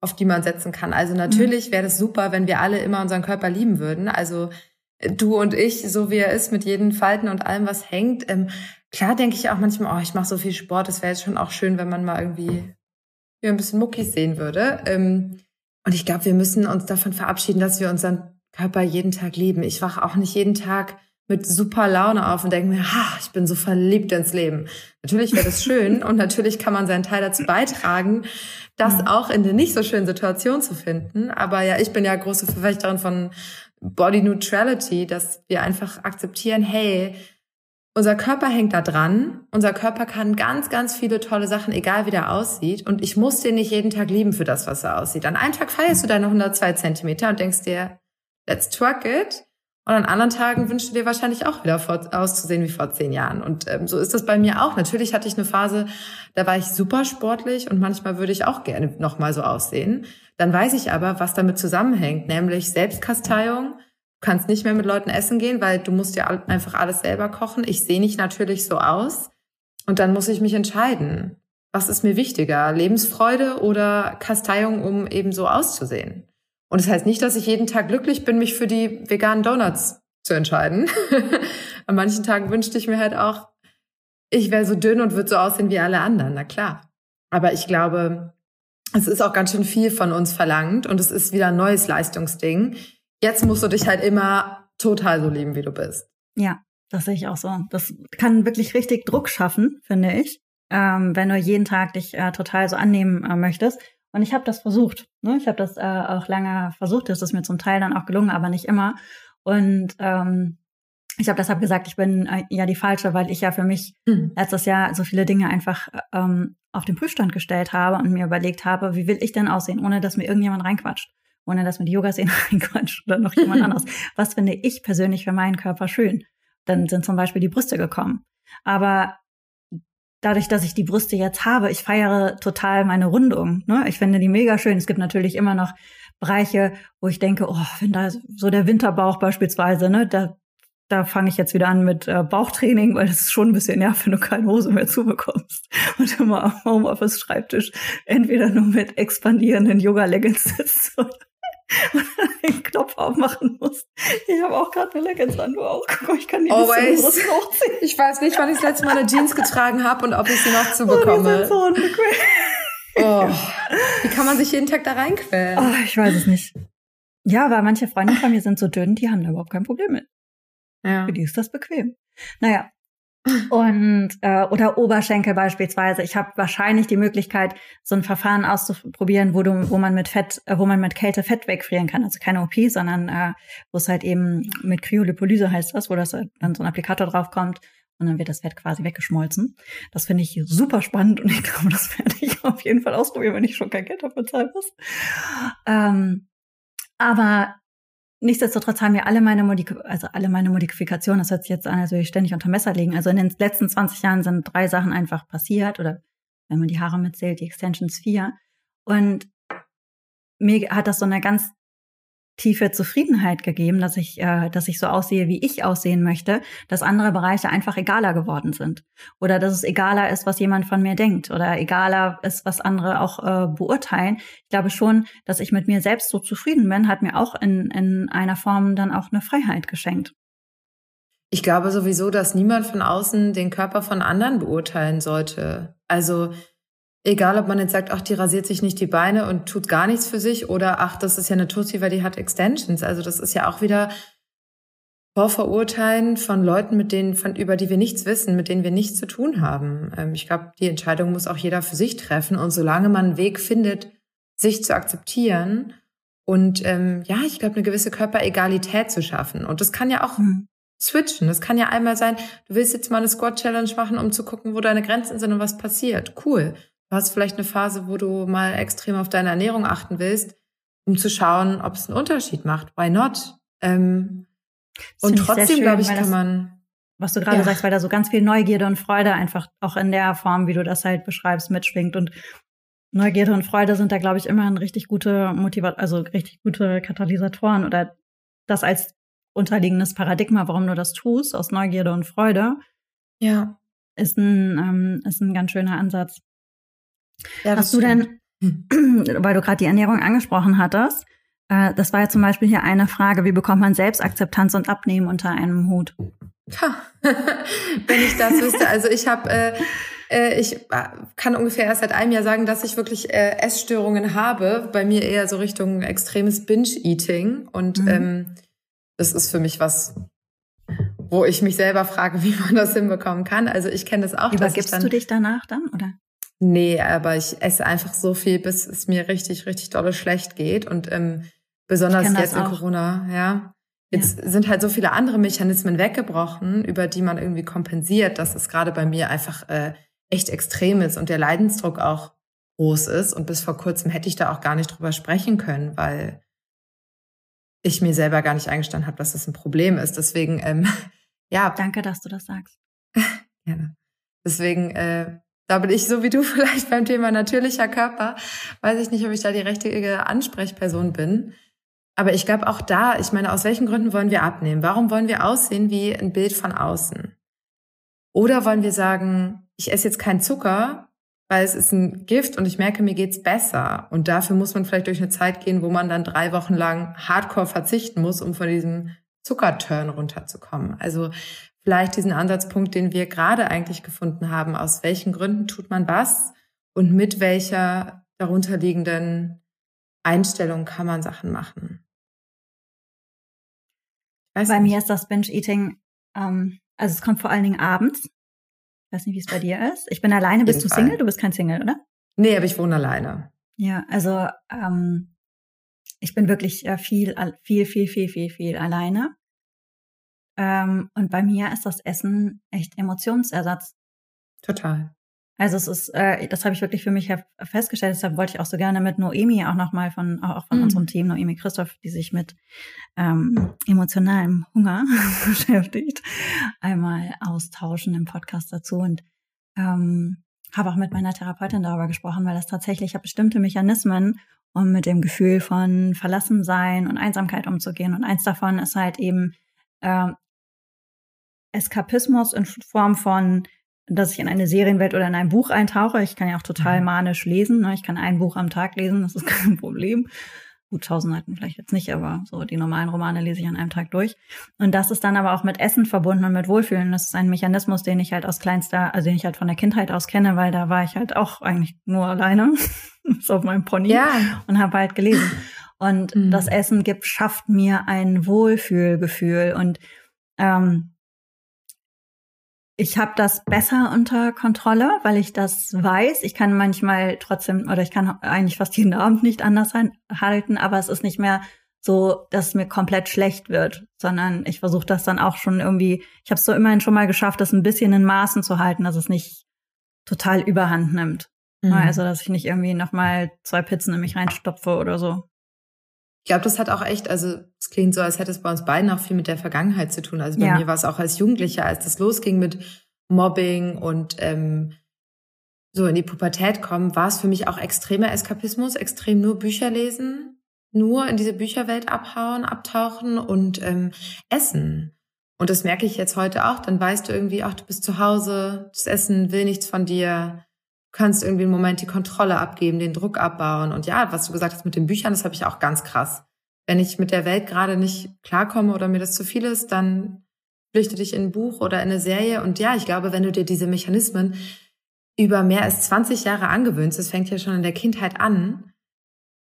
auf die man setzen kann. Also natürlich mhm. wäre das super, wenn wir alle immer unseren Körper lieben würden. Also äh, du und ich, so wie er ist, mit jeden Falten und allem, was hängt. Ähm, klar denke ich auch manchmal, oh, ich mache so viel Sport, es wäre jetzt schon auch schön, wenn man mal irgendwie hier ein bisschen Muckis sehen würde. Ähm, und ich glaube, wir müssen uns davon verabschieden, dass wir unseren Körper jeden Tag lieben. Ich wache auch nicht jeden Tag mit super Laune auf und denke mir, ha, ich bin so verliebt ins Leben. Natürlich wäre das schön [LAUGHS] und natürlich kann man seinen Teil dazu beitragen, das mhm. auch in den nicht so schönen Situationen zu finden. Aber ja, ich bin ja große Verfechterin von Body Neutrality, dass wir einfach akzeptieren, hey, unser Körper hängt da dran. Unser Körper kann ganz, ganz viele tolle Sachen, egal wie der aussieht. Und ich muss den nicht jeden Tag lieben für das, was er aussieht. An einem Tag feierst du deine 102 Zentimeter und denkst dir, let's twerk it. Und an anderen Tagen wünschst du dir wahrscheinlich auch wieder vor, auszusehen wie vor zehn Jahren. Und ähm, so ist das bei mir auch. Natürlich hatte ich eine Phase, da war ich super sportlich und manchmal würde ich auch gerne nochmal so aussehen. Dann weiß ich aber, was damit zusammenhängt, nämlich Selbstkasteiung. Du kannst nicht mehr mit Leuten essen gehen, weil du musst ja einfach alles selber kochen. Ich sehe nicht natürlich so aus. Und dann muss ich mich entscheiden. Was ist mir wichtiger? Lebensfreude oder Kasteiung, um eben so auszusehen? Und das heißt nicht, dass ich jeden Tag glücklich bin, mich für die veganen Donuts zu entscheiden. [LAUGHS] An manchen Tagen wünschte ich mir halt auch, ich wäre so dünn und würde so aussehen wie alle anderen. Na klar. Aber ich glaube, es ist auch ganz schön viel von uns verlangt und es ist wieder ein neues Leistungsding. Jetzt musst du dich halt immer total so lieben, wie du bist. Ja, das sehe ich auch so. Das kann wirklich richtig Druck schaffen, finde ich, ähm, wenn du jeden Tag dich äh, total so annehmen äh, möchtest. Und ich habe das versucht. Ne? Ich habe das äh, auch lange versucht. Das ist mir zum Teil dann auch gelungen, aber nicht immer. Und ähm, ich habe deshalb gesagt, ich bin äh, ja die falsche, weil ich ja für mich mhm. letztes Jahr so viele Dinge einfach ähm, auf den Prüfstand gestellt habe und mir überlegt habe, wie will ich denn aussehen, ohne dass mir irgendjemand reinquatscht, ohne dass die Yoga-Szene [LAUGHS] reinquatscht oder noch jemand [LAUGHS] anderes. Was finde ich persönlich für meinen Körper schön? Dann sind zum Beispiel die Brüste gekommen. Aber dadurch, dass ich die Brüste jetzt habe, ich feiere total meine Rundung. Ne? Ich finde die mega schön. Es gibt natürlich immer noch Bereiche, wo ich denke, oh, wenn da so der Winterbauch beispielsweise, ne, da, da fange ich jetzt wieder an mit äh, Bauchtraining, weil das ist schon ein bisschen nervig, wenn du keine Hose mehr zubekommst [LAUGHS] und immer am Homeoffice-Schreibtisch entweder nur mit expandierenden Yoga-Leggings sitzt oder und [LAUGHS] den Knopf aufmachen muss. Ich habe auch gerade eine Leggings an, du auch. Guck ich kann die Always. hochziehen. Ich weiß nicht, wann ich das letzte Mal eine Jeans getragen habe und ob ich sie noch zu bekomme. Oh, so unbequem. Oh, wie kann man sich jeden Tag da reinquälen? Oh, ich weiß es nicht. Ja, weil manche Freunde von mir sind so dünn, die haben da überhaupt kein Problem mit. Ja. Für die ist das bequem. Naja, und äh, oder Oberschenkel beispielsweise. Ich habe wahrscheinlich die Möglichkeit, so ein Verfahren auszuprobieren, wo du, wo man mit Fett, äh, wo man mit Kälte Fett wegfrieren kann. Also keine OP, sondern äh, wo es halt eben mit Kryolipolyse heißt das, wo das dann so ein Applikator draufkommt und dann wird das Fett quasi weggeschmolzen. Das finde ich super spannend und ich glaube, das werde ich auf jeden Fall ausprobieren, wenn ich schon kein Geld dafür zahlen muss. Ähm, aber Nichtsdestotrotz haben wir alle meine Modif also alle meine Modifikationen, das hört sich jetzt an, als würde ich ständig unter Messer legen. Also in den letzten 20 Jahren sind drei Sachen einfach passiert oder wenn man die Haare mitzählt, die Extensions vier. Und mir hat das so eine ganz tiefe Zufriedenheit gegeben, dass ich, äh, dass ich so aussehe, wie ich aussehen möchte, dass andere Bereiche einfach egaler geworden sind. Oder dass es egaler ist, was jemand von mir denkt. Oder egaler ist, was andere auch äh, beurteilen. Ich glaube schon, dass ich mit mir selbst so zufrieden bin, hat mir auch in, in einer Form dann auch eine Freiheit geschenkt. Ich glaube sowieso, dass niemand von außen den Körper von anderen beurteilen sollte. Also Egal, ob man jetzt sagt, ach, die rasiert sich nicht die Beine und tut gar nichts für sich oder ach, das ist ja eine Tussi, weil die hat Extensions. Also das ist ja auch wieder Vorverurteilen von Leuten, mit denen, von, über die wir nichts wissen, mit denen wir nichts zu tun haben. Ähm, ich glaube, die Entscheidung muss auch jeder für sich treffen. Und solange man einen Weg findet, sich zu akzeptieren und ähm, ja, ich glaube, eine gewisse Körperegalität zu schaffen. Und das kann ja auch mhm. switchen. Das kann ja einmal sein, du willst jetzt mal eine Squat-Challenge machen, um zu gucken, wo deine Grenzen sind und was passiert. Cool. Du hast vielleicht eine Phase, wo du mal extrem auf deine Ernährung achten willst, um zu schauen, ob es einen Unterschied macht. Why not? Ähm, und trotzdem, glaube ich, kann das, man. Was du gerade ja. sagst, weil da so ganz viel Neugierde und Freude einfach auch in der Form, wie du das halt beschreibst, mitschwingt. Und Neugierde und Freude sind da, glaube ich, immer ein richtig gute Motivat, also richtig gute Katalysatoren oder das als unterliegendes Paradigma, warum du das tust, aus Neugierde und Freude. Ja. Ist ein, ähm, ist ein ganz schöner Ansatz. Ja, Hast du denn, hm. [CLEARS THROAT] weil du gerade die Ernährung angesprochen hattest, äh, das war ja zum Beispiel hier eine Frage, wie bekommt man Selbstakzeptanz und Abnehmen unter einem Hut? Ha, [LAUGHS] wenn ich das wüsste. Also ich habe, äh, äh, ich äh, kann ungefähr erst seit einem Jahr sagen, dass ich wirklich äh, Essstörungen habe. Bei mir eher so Richtung extremes Binge-Eating. Und mhm. ähm, das ist für mich was, wo ich mich selber frage, [LAUGHS] wie man das hinbekommen kann. Also ich kenne das auch. Übergibst dann, du dich danach dann, oder? Nee, aber ich esse einfach so viel, bis es mir richtig, richtig dolle schlecht geht. Und ähm, besonders jetzt in Corona, ja. Jetzt ja. sind halt so viele andere Mechanismen weggebrochen, über die man irgendwie kompensiert, dass es gerade bei mir einfach äh, echt extrem ist und der Leidensdruck auch groß ist. Und bis vor kurzem hätte ich da auch gar nicht drüber sprechen können, weil ich mir selber gar nicht eingestanden habe, dass das ein Problem ist. Deswegen, ähm, [LAUGHS] ja. Danke, dass du das sagst. [LAUGHS] Gerne. Deswegen, äh, da bin ich so wie du [LAUGHS] vielleicht beim Thema natürlicher Körper. Weiß ich nicht, ob ich da die richtige Ansprechperson bin. Aber ich glaube auch da, ich meine, aus welchen Gründen wollen wir abnehmen? Warum wollen wir aussehen wie ein Bild von außen? Oder wollen wir sagen, ich esse jetzt keinen Zucker, weil es ist ein Gift und ich merke, mir geht's besser. Und dafür muss man vielleicht durch eine Zeit gehen, wo man dann drei Wochen lang hardcore verzichten muss, um von diesem Zuckerturn runterzukommen. Also vielleicht diesen Ansatzpunkt, den wir gerade eigentlich gefunden haben. Aus welchen Gründen tut man was und mit welcher darunterliegenden Einstellung kann man Sachen machen? Bei nicht. mir ist das Binge-Eating, ähm, also es kommt vor allen Dingen abends. Ich weiß nicht, wie es bei dir ist. Ich bin alleine. Bist du Single? Du bist kein Single, oder? Nee, aber ich wohne alleine. Ja, also ähm, ich bin wirklich äh, viel, viel, viel, viel, viel, viel alleine. Ähm, und bei mir ist das Essen echt Emotionsersatz. Total. Also es ist, äh, das habe ich wirklich für mich festgestellt. Deshalb wollte ich auch so gerne mit Noemi auch nochmal von auch von mhm. unserem Team Noemi Christoph, die sich mit ähm, emotionalem Hunger [LAUGHS] beschäftigt, einmal austauschen im Podcast dazu und ähm, habe auch mit meiner Therapeutin darüber gesprochen, weil das tatsächlich hat bestimmte Mechanismen, um mit dem Gefühl von Verlassensein und Einsamkeit umzugehen. Und eins davon ist halt eben äh, Eskapismus in Form von dass ich in eine Serienwelt oder in ein Buch eintauche. Ich kann ja auch total mhm. manisch lesen. Ne? Ich kann ein Buch am Tag lesen, das ist [LAUGHS] kein Problem. Gut, tausend Seiten vielleicht jetzt nicht, aber so die normalen Romane lese ich an einem Tag durch. Und das ist dann aber auch mit Essen verbunden und mit Wohlfühlen. Das ist ein Mechanismus, den ich halt aus kleinster, also den ich halt von der Kindheit aus kenne, weil da war ich halt auch eigentlich nur alleine, [LAUGHS] so auf meinem Pony ja. und habe halt gelesen. Und mhm. das Essen gibt, schafft mir ein Wohlfühlgefühl und ähm, ich habe das besser unter Kontrolle, weil ich das weiß. Ich kann manchmal trotzdem, oder ich kann eigentlich fast jeden Abend nicht anders halten, aber es ist nicht mehr so, dass es mir komplett schlecht wird, sondern ich versuche das dann auch schon irgendwie, ich habe es so immerhin schon mal geschafft, das ein bisschen in Maßen zu halten, dass es nicht total überhand nimmt. Mhm. Also, dass ich nicht irgendwie nochmal zwei Pizzen in mich reinstopfe oder so. Ich glaube, das hat auch echt, also es klingt so, als hätte es bei uns beiden auch viel mit der Vergangenheit zu tun. Also bei ja. mir war es auch als Jugendlicher, als das losging mit Mobbing und ähm, so in die Pubertät kommen, war es für mich auch extremer Eskapismus, extrem nur Bücher lesen, nur in diese Bücherwelt abhauen, abtauchen und ähm, essen. Und das merke ich jetzt heute auch. Dann weißt du irgendwie, ach, du bist zu Hause, das Essen will nichts von dir kannst irgendwie einen Moment die Kontrolle abgeben, den Druck abbauen. Und ja, was du gesagt hast mit den Büchern, das habe ich auch ganz krass. Wenn ich mit der Welt gerade nicht klarkomme oder mir das zu viel ist, dann flüchte dich in ein Buch oder in eine Serie. Und ja, ich glaube, wenn du dir diese Mechanismen über mehr als 20 Jahre angewöhnst, das fängt ja schon in der Kindheit an,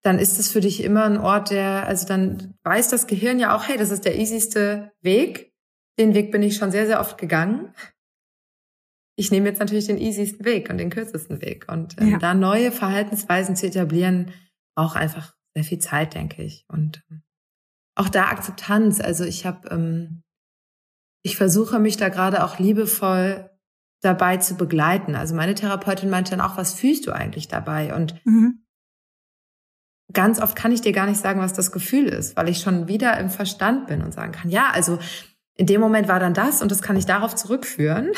dann ist es für dich immer ein Ort, der, also dann weiß das Gehirn ja auch, hey, das ist der easyste Weg. Den Weg bin ich schon sehr, sehr oft gegangen ich nehme jetzt natürlich den easiesten Weg und den kürzesten Weg. Und ähm, ja. da neue Verhaltensweisen zu etablieren, braucht einfach sehr viel Zeit, denke ich. Und ähm, auch da Akzeptanz. Also ich habe, ähm, ich versuche mich da gerade auch liebevoll dabei zu begleiten. Also meine Therapeutin meinte dann auch, was fühlst du eigentlich dabei? Und mhm. ganz oft kann ich dir gar nicht sagen, was das Gefühl ist, weil ich schon wieder im Verstand bin und sagen kann, ja, also in dem Moment war dann das und das kann ich darauf zurückführen.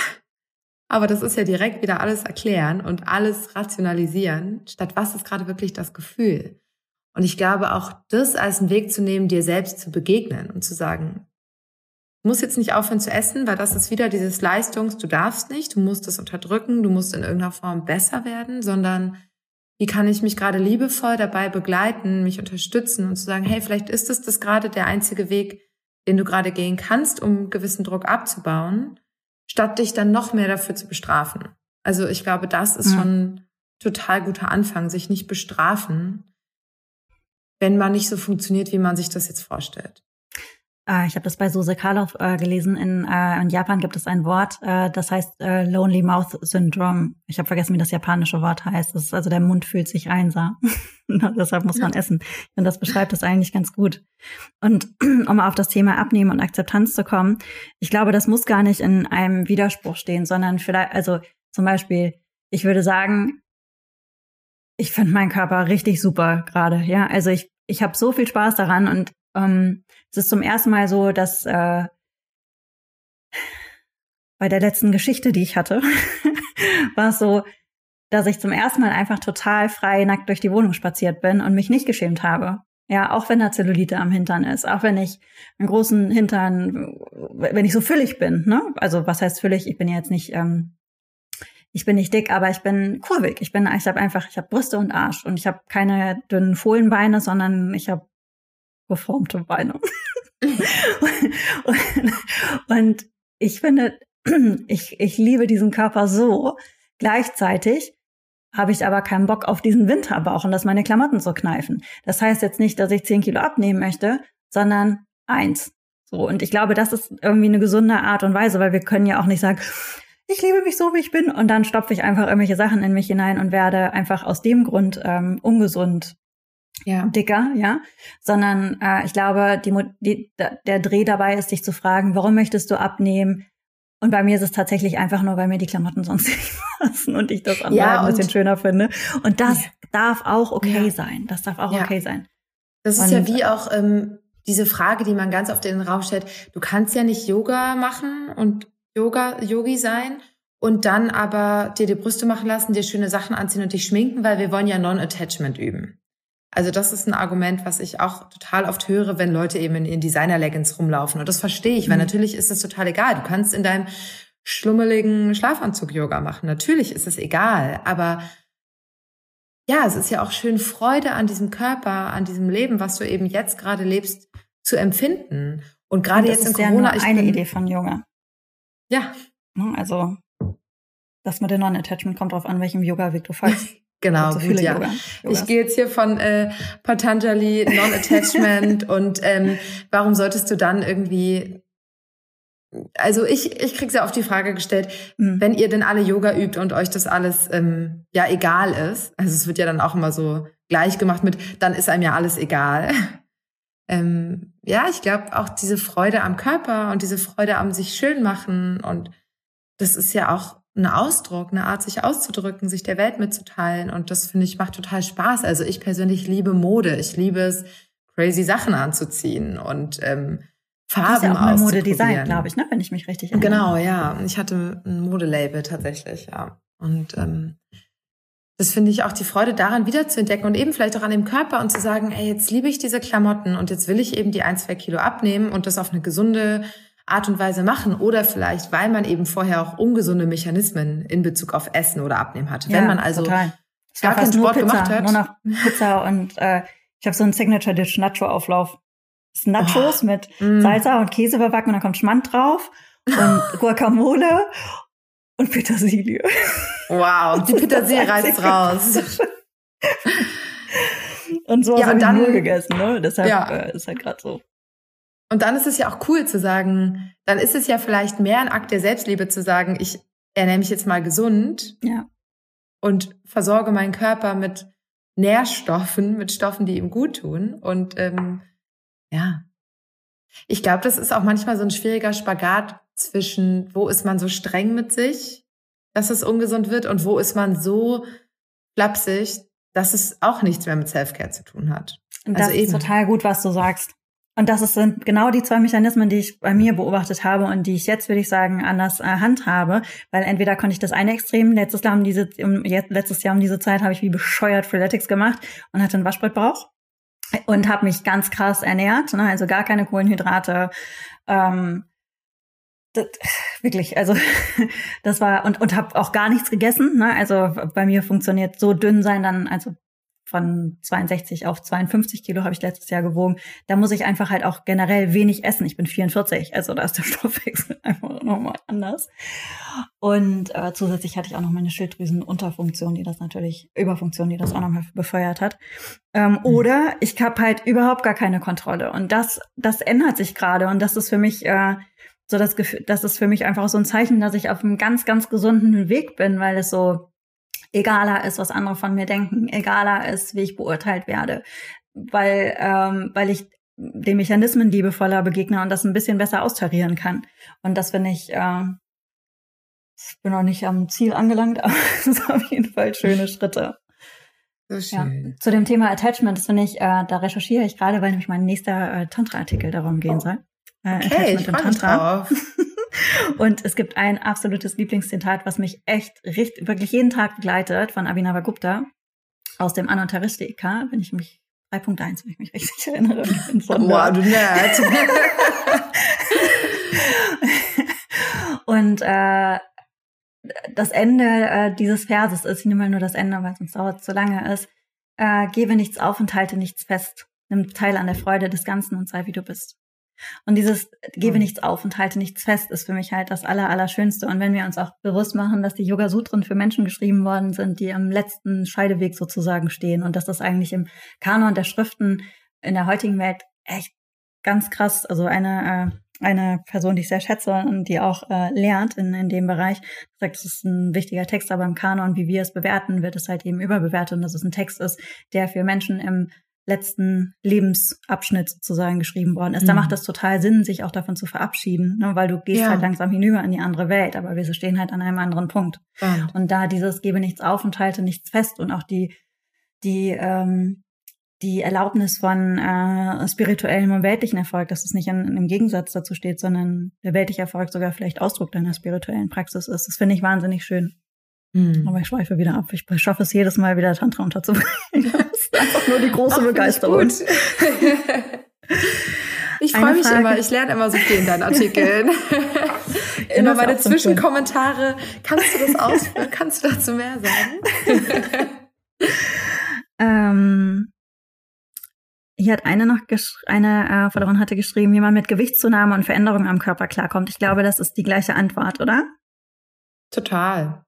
Aber das ist ja direkt wieder alles erklären und alles rationalisieren, statt was ist gerade wirklich das Gefühl. Und ich glaube auch das als einen Weg zu nehmen, dir selbst zu begegnen und zu sagen, du musst jetzt nicht aufhören zu essen, weil das ist wieder dieses Leistungs, du darfst nicht, du musst es unterdrücken, du musst in irgendeiner Form besser werden, sondern wie kann ich mich gerade liebevoll dabei begleiten, mich unterstützen und zu sagen, hey, vielleicht ist es das gerade der einzige Weg, den du gerade gehen kannst, um gewissen Druck abzubauen statt dich dann noch mehr dafür zu bestrafen. Also ich glaube, das ist mhm. schon total guter Anfang, sich nicht bestrafen, wenn man nicht so funktioniert, wie man sich das jetzt vorstellt. Äh, ich habe das bei Suse Karloff äh, gelesen. In, äh, in Japan gibt es ein Wort, äh, das heißt äh, Lonely Mouth Syndrome. Ich habe vergessen, wie das japanische Wort heißt. Das ist also der Mund fühlt sich einsam. [LAUGHS] Deshalb muss man essen. Und das beschreibt es eigentlich ganz gut. Und [CLEARS THROAT] um auf das Thema Abnehmen und Akzeptanz zu kommen, ich glaube, das muss gar nicht in einem Widerspruch stehen, sondern vielleicht, also zum Beispiel, ich würde sagen, ich finde meinen Körper richtig super gerade. Ja, also ich ich habe so viel Spaß daran und ähm, es ist zum ersten Mal so, dass äh, bei der letzten Geschichte, die ich hatte, [LAUGHS] war es so, dass ich zum ersten Mal einfach total frei nackt durch die Wohnung spaziert bin und mich nicht geschämt habe. Ja, auch wenn da Zellulite am Hintern ist, auch wenn ich einen großen Hintern, wenn ich so füllig bin, ne? Also was heißt füllig? Ich bin ja jetzt nicht, ähm, ich bin nicht dick, aber ich bin kurvig. Ich bin, ich habe einfach, ich habe Brüste und Arsch und ich habe keine dünnen Fohlenbeine, sondern ich habe geformte Beine. und, [LAUGHS] und ich finde, [CLEARS THROAT] ich, ich liebe diesen Körper so. Gleichzeitig habe ich aber keinen Bock auf diesen Winterbauch und dass meine Klamotten so kneifen. Das heißt jetzt nicht, dass ich zehn Kilo abnehmen möchte, sondern eins. So. Und ich glaube, das ist irgendwie eine gesunde Art und Weise, weil wir können ja auch nicht sagen, ich liebe mich so, wie ich bin, und dann stopfe ich einfach irgendwelche Sachen in mich hinein und werde einfach aus dem Grund ähm, ungesund ja. dicker, ja, sondern äh, ich glaube, die, die, der Dreh dabei ist, dich zu fragen, warum möchtest du abnehmen? Und bei mir ist es tatsächlich einfach nur, weil mir die Klamotten sonst [LAUGHS] nicht passen und ich das andere ja, ein bisschen schöner finde. Und das ja. darf auch okay ja. sein. Das darf auch okay sein. Das ist und, ja wie auch ähm, diese Frage, die man ganz oft in den Raum stellt. Du kannst ja nicht Yoga machen und Yoga, Yogi sein und dann aber dir die Brüste machen lassen, dir schöne Sachen anziehen und dich schminken, weil wir wollen ja Non-Attachment üben. Also das ist ein Argument, was ich auch total oft höre, wenn Leute eben in, in Designer-Leggings rumlaufen. Und das verstehe ich, weil mhm. natürlich ist es total egal. Du kannst in deinem schlummeligen Schlafanzug Yoga machen. Natürlich ist es egal, aber ja, es ist ja auch schön, Freude an diesem Körper, an diesem Leben, was du eben jetzt gerade lebst, zu empfinden. Und gerade jetzt in Corona. Das ist ja eine Idee von Yoga. Ja. Ne, also das mit dem Non-Attachment kommt drauf an, welchem Yoga-Weg du folgst. [LAUGHS] Genau, so gut, ja. Yoga, ich gehe jetzt hier von äh, Patanjali, Non-Attachment [LAUGHS] und ähm, warum solltest du dann irgendwie also ich, ich krieg's ja oft die Frage gestellt, mhm. wenn ihr denn alle Yoga übt und euch das alles ähm, ja egal ist, also es wird ja dann auch immer so gleich gemacht mit, dann ist einem ja alles egal. [LAUGHS] ähm, ja, ich glaube auch diese Freude am Körper und diese Freude am sich schön machen und das ist ja auch ein Ausdruck, eine Art, sich auszudrücken, sich der Welt mitzuteilen. Und das finde ich macht total Spaß. Also ich persönlich liebe Mode. Ich liebe es, crazy Sachen anzuziehen und ähm, Farben das ist ja auch mal Modedesign, glaube ich, ne? wenn ich mich richtig erinnere. Genau, ja. Ich hatte ein Modelabel tatsächlich, ja. Und ähm, das finde ich auch die Freude daran wiederzuentdecken und eben vielleicht auch an dem Körper und zu sagen, ey, jetzt liebe ich diese Klamotten und jetzt will ich eben die ein, zwei Kilo abnehmen und das auf eine gesunde Art und Weise machen oder vielleicht, weil man eben vorher auch ungesunde Mechanismen in Bezug auf Essen oder Abnehmen hatte. Ja, Wenn man also total. gar keinen Sport Pizza, gemacht hat. Nur noch Pizza und äh, ich habe so einen Signature Dish Nacho Auflauf. Das Nachos oh, mit mm. Salsa und Käse überbacken und dann kommt Schmand drauf und [LAUGHS] Guacamole und Petersilie. Wow, [LAUGHS] die Petersilie reißt raus. [LAUGHS] und so ja, habe ich dann, nur gegessen, ne? Deshalb ja. äh, ist halt gerade so. Und dann ist es ja auch cool zu sagen, dann ist es ja vielleicht mehr ein Akt der Selbstliebe zu sagen, ich ernähre mich jetzt mal gesund ja. und versorge meinen Körper mit Nährstoffen, mit Stoffen, die ihm gut tun. Und ähm, ja, ich glaube, das ist auch manchmal so ein schwieriger Spagat zwischen, wo ist man so streng mit sich, dass es ungesund wird, und wo ist man so flapsig, dass es auch nichts mehr mit Selfcare zu tun hat. Und das also ist total gut, was du sagst. Und das sind genau die zwei Mechanismen, die ich bei mir beobachtet habe und die ich jetzt, würde ich sagen, anders äh, handhabe. Weil entweder konnte ich das eine Extrem, letztes Jahr um diese, um, jetzt, letztes Jahr um diese Zeit habe ich wie bescheuert Freeletics gemacht und hatte einen Waschbrettbauch und habe mich ganz krass ernährt, ne? also gar keine Kohlenhydrate. Ähm, das, wirklich, also [LAUGHS] das war und und habe auch gar nichts gegessen. Ne? Also bei mir funktioniert so dünn sein dann, also von 62 auf 52 Kilo habe ich letztes Jahr gewogen. Da muss ich einfach halt auch generell wenig essen. Ich bin 44, also da ist der [LAUGHS] Stoffwechsel einfach nochmal anders. Und äh, zusätzlich hatte ich auch noch meine Schilddrüsenunterfunktion, die das natürlich, Überfunktion, die das auch nochmal befeuert hat. Ähm, mhm. Oder ich habe halt überhaupt gar keine Kontrolle. Und das, das ändert sich gerade. Und das ist für mich äh, so das Gefühl, das ist für mich einfach so ein Zeichen, dass ich auf einem ganz, ganz gesunden Weg bin, weil es so egaler ist, was andere von mir denken, egaler ist, wie ich beurteilt werde, weil, ähm, weil ich den Mechanismen liebevoller begegne und das ein bisschen besser austarieren kann. Und das finde ich, äh, ich bin noch nicht am Ziel angelangt, [LAUGHS] aber es sind auf jeden Fall schöne Schritte. So schön. Ja. Zu dem Thema Attachment, das finde ich, äh, da recherchiere ich gerade, weil nämlich mein nächster äh, Tantra-Artikel darum gehen soll. Äh, okay, Attachment ich freue mich drauf. [LAUGHS] Und es gibt ein absolutes Lieblingszitat, was mich echt richtig, wirklich jeden Tag begleitet von Abhinava Gupta aus dem Anontaristika, wenn ich mich 3.1, wenn ich mich richtig [LAUGHS] erinnere. Du. [LAUGHS] Und äh, das Ende äh, dieses Verses ist, ich nehme mal nur das Ende, weil es sonst dauert zu lange ist, äh, gebe nichts auf und halte nichts fest. Nimm teil an der Freude des Ganzen und sei wie du bist. Und dieses gebe nichts auf und halte nichts fest ist für mich halt das Aller, Allerschönste. Und wenn wir uns auch bewusst machen, dass die Yoga Sutren für Menschen geschrieben worden sind, die am letzten Scheideweg sozusagen stehen und dass das eigentlich im Kanon der Schriften in der heutigen Welt echt ganz krass, also eine äh, eine Person, die ich sehr schätze und die auch äh, lernt in, in dem Bereich, sagt, es ist ein wichtiger Text, aber im Kanon, wie wir es bewerten, wird es halt eben überbewertet und dass es ein Text ist, der für Menschen im letzten Lebensabschnitt sozusagen geschrieben worden ist. Mhm. Da macht es total Sinn, sich auch davon zu verabschieden, ne, weil du gehst ja. halt langsam hinüber in die andere Welt, aber wir stehen halt an einem anderen Punkt. Ja. Und da dieses gebe nichts auf und halte nichts fest und auch die die ähm, die Erlaubnis von äh, spirituellem und weltlichen Erfolg, dass es nicht in, in, im Gegensatz dazu steht, sondern der weltliche Erfolg sogar vielleicht Ausdruck deiner spirituellen Praxis ist. Das finde ich wahnsinnig schön. Hm. Aber ich schweife wieder ab. Ich schaffe es jedes Mal wieder Tantra unterzubringen. [LAUGHS] [LAUGHS] einfach nur die große Ach, Begeisterung. [LAUGHS] Ich freue mich Frage. immer, ich lerne immer so viel in deinen [LAUGHS] Artikeln. immer meine Zwischenkommentare. Kannst du das ausführen? Kannst du dazu mehr sagen? ähm, hier hat eine noch eine äh, Followerin hatte geschrieben, wie man mit Gewichtszunahme und Veränderungen am Körper klarkommt. Ich glaube, das ist die gleiche Antwort, oder? Total.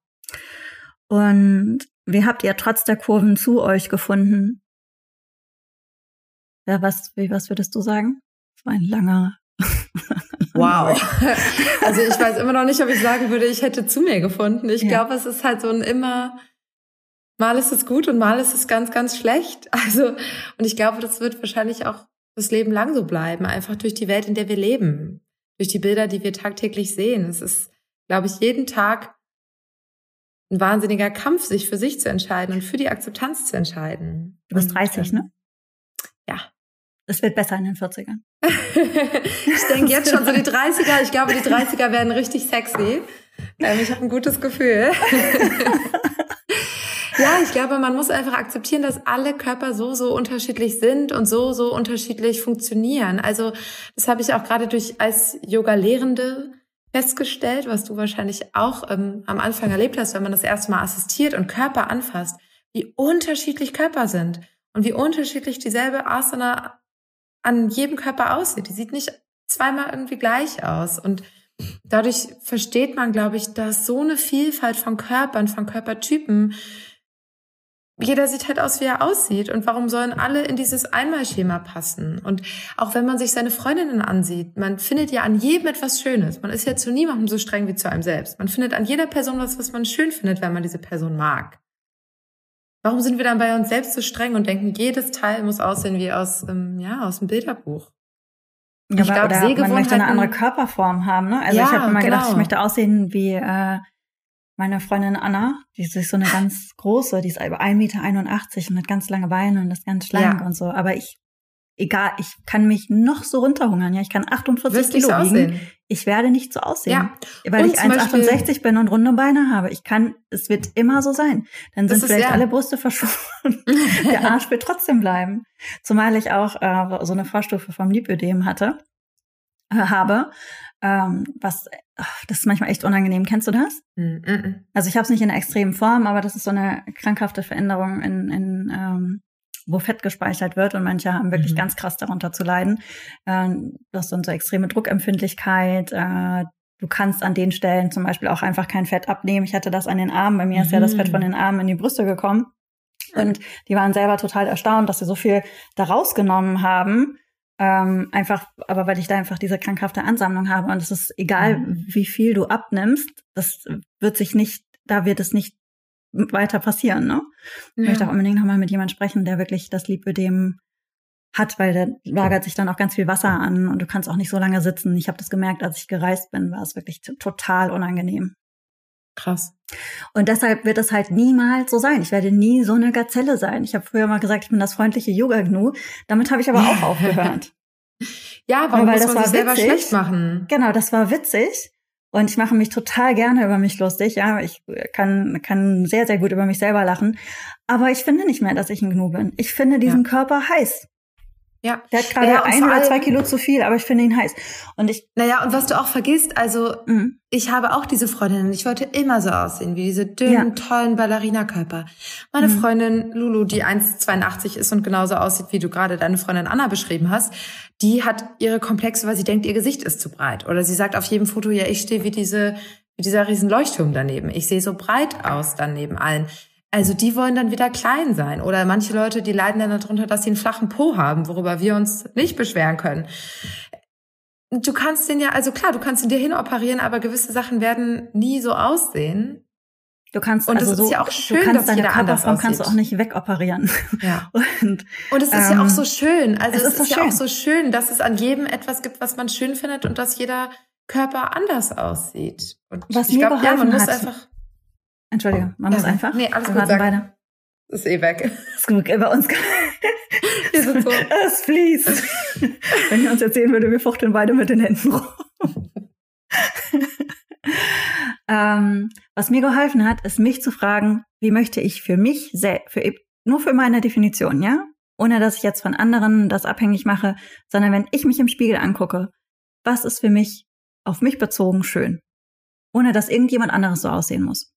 Und wie habt ihr trotz der Kurven zu euch gefunden? Ja, was, wie, was würdest du sagen? Das war ein langer. [LAUGHS] wow. [LAUGHS] also ich weiß immer noch nicht, ob ich sagen würde, ich hätte zu mir gefunden. Ich ja. glaube, es ist halt so ein immer, mal ist es gut und mal ist es ganz, ganz schlecht. [LAUGHS] Also, und ich glaube, das wird wahrscheinlich auch das Leben lang so bleiben, einfach durch die Welt, in der wir leben, durch die Bilder, die wir tagtäglich sehen. Es ist, glaube ich, jeden Tag ein wahnsinniger Kampf, sich für sich zu entscheiden und für die Akzeptanz zu entscheiden. Du bist 30, ne? Ja. Es wird besser in den 40ern. [LAUGHS] ich denke jetzt schon so die 30er. Ich glaube, die 30er werden richtig sexy. Ähm, ich habe ein gutes Gefühl. [LAUGHS] Ja, ich glaube, man muss einfach akzeptieren, dass alle Körper so, so unterschiedlich sind und so, so unterschiedlich funktionieren. Also das habe ich auch gerade durch als Yoga-Lehrende festgestellt, was du wahrscheinlich auch ähm, am Anfang erlebt hast, wenn man das erste Mal assistiert und Körper anfasst, wie unterschiedlich Körper sind und wie unterschiedlich dieselbe Asana an jedem Körper aussieht. Die sieht nicht zweimal irgendwie gleich aus und dadurch versteht man, glaube ich, dass so eine Vielfalt von Körpern, von Körpertypen jeder sieht halt aus, wie er aussieht. Und warum sollen alle in dieses Einmalschema passen? Und auch wenn man sich seine Freundinnen ansieht, man findet ja an jedem etwas Schönes. Man ist ja zu niemandem so streng wie zu einem selbst. Man findet an jeder Person was, was man schön findet, wenn man diese Person mag. Warum sind wir dann bei uns selbst so streng und denken, jedes Teil muss aussehen wie aus, ähm, ja, aus dem Bilderbuch? Ja, ich glaube, man möchte eine andere Körperform haben. Ne? Also ja, ich habe immer genau. gedacht, ich möchte aussehen wie äh, meine Freundin Anna, die ist so eine ganz große, die ist über 1,81 Meter und hat ganz lange Beine und ist ganz schlank ja. und so. Aber ich, egal, ich kann mich noch so runterhungern. Ja, ich kann 48 Kilo so wiegen. Ich werde nicht so aussehen. Ja. Weil und ich 1,68 bin und runde Beine habe. Ich kann, es wird immer so sein. Dann sind vielleicht ja. alle Brüste verschwunden. [LAUGHS] Der Arsch wird trotzdem bleiben. Zumal ich auch äh, so eine Vorstufe vom Lipödem hatte, äh, habe ähm, was das ist manchmal echt unangenehm. Kennst du das? Mm -mm. Also ich habe es nicht in einer extremen Form, aber das ist so eine krankhafte Veränderung in, in ähm, wo Fett gespeichert wird und manche haben wirklich mhm. ganz krass darunter zu leiden. Ähm, du hast dann so extreme Druckempfindlichkeit. Äh, du kannst an den Stellen zum Beispiel auch einfach kein Fett abnehmen. Ich hatte das an den Armen. Bei mir mhm. ist ja das Fett von mhm. den Armen in die Brüste gekommen. Und die waren selber total erstaunt, dass sie so viel da rausgenommen haben ähm, einfach, aber weil ich da einfach diese krankhafte Ansammlung habe und es ist egal, mhm. wie viel du abnimmst, das wird sich nicht, da wird es nicht weiter passieren, ne? Ich ja. möchte auch unbedingt nochmal mit jemandem sprechen, der wirklich das Lipödem hat, weil da lagert sich dann auch ganz viel Wasser an und du kannst auch nicht so lange sitzen. Ich habe das gemerkt, als ich gereist bin, war es wirklich total unangenehm. Krass. Und deshalb wird es halt niemals so sein. Ich werde nie so eine Gazelle sein. Ich habe früher mal gesagt, ich bin das freundliche Yoga-Gnu. Damit habe ich aber auch [LAUGHS] aufgehört. ja, warum weil muss man sich selber witzig. schlecht machen? Genau, das war witzig. Und ich mache mich total gerne über mich lustig. Ja, ich kann, kann sehr, sehr gut über mich selber lachen. Aber ich finde nicht mehr, dass ich ein Gnu bin. Ich finde diesen ja. Körper heiß. Ja. Der hat gerade ja, ein oder zwei Kilo zu viel, aber ich finde ihn heiß. Und ich. Naja, und was du auch vergisst, also mhm. ich habe auch diese Freundinnen. Ich wollte immer so aussehen wie diese dünnen, ja. tollen Ballerinakörper. Meine mhm. Freundin Lulu, die 1,82 ist und genauso aussieht, wie du gerade deine Freundin Anna beschrieben hast, die hat ihre Komplexe, weil sie denkt, ihr Gesicht ist zu breit. Oder sie sagt auf jedem Foto, ja, ich stehe wie diese, wie dieser riesen Leuchtturm daneben. Ich sehe so breit aus dann neben allen. Also die wollen dann wieder klein sein. Oder manche Leute, die leiden dann darunter, dass sie einen flachen Po haben, worüber wir uns nicht beschweren können. Du kannst den ja, also klar, du kannst ihn dir hinoperieren, aber gewisse Sachen werden nie so aussehen. Du kannst und also es ist ja auch schön, du kannst dass jeder Körperform kannst du auch nicht wegoperieren. Ja. [LAUGHS] Und, und es ist ähm, ja auch ähm, so schön. Also es, es ist, ist ja schön. auch so schön, dass es an jedem etwas gibt, was man schön findet und dass jeder Körper anders aussieht. Und was ich glaube, ja, man muss einfach Entschuldigung, man ja, muss einfach. Nee, alles gut. Sag. Beide. Ist eh weg. Ist gut, bei uns. [LAUGHS] Wir sind so. Es fließt. [LAUGHS] Wenn ihr uns erzählen würde, wir fuchteln beide mit den Händen rum. [LAUGHS] ähm, was mir geholfen hat, ist mich zu fragen, wie möchte ich für mich selbst, für, nur für meine Definition, ja? Ohne dass ich jetzt von anderen das abhängig mache, sondern wenn ich mich im Spiegel angucke, was ist für mich auf mich bezogen schön? Ohne dass irgendjemand anderes so aussehen muss.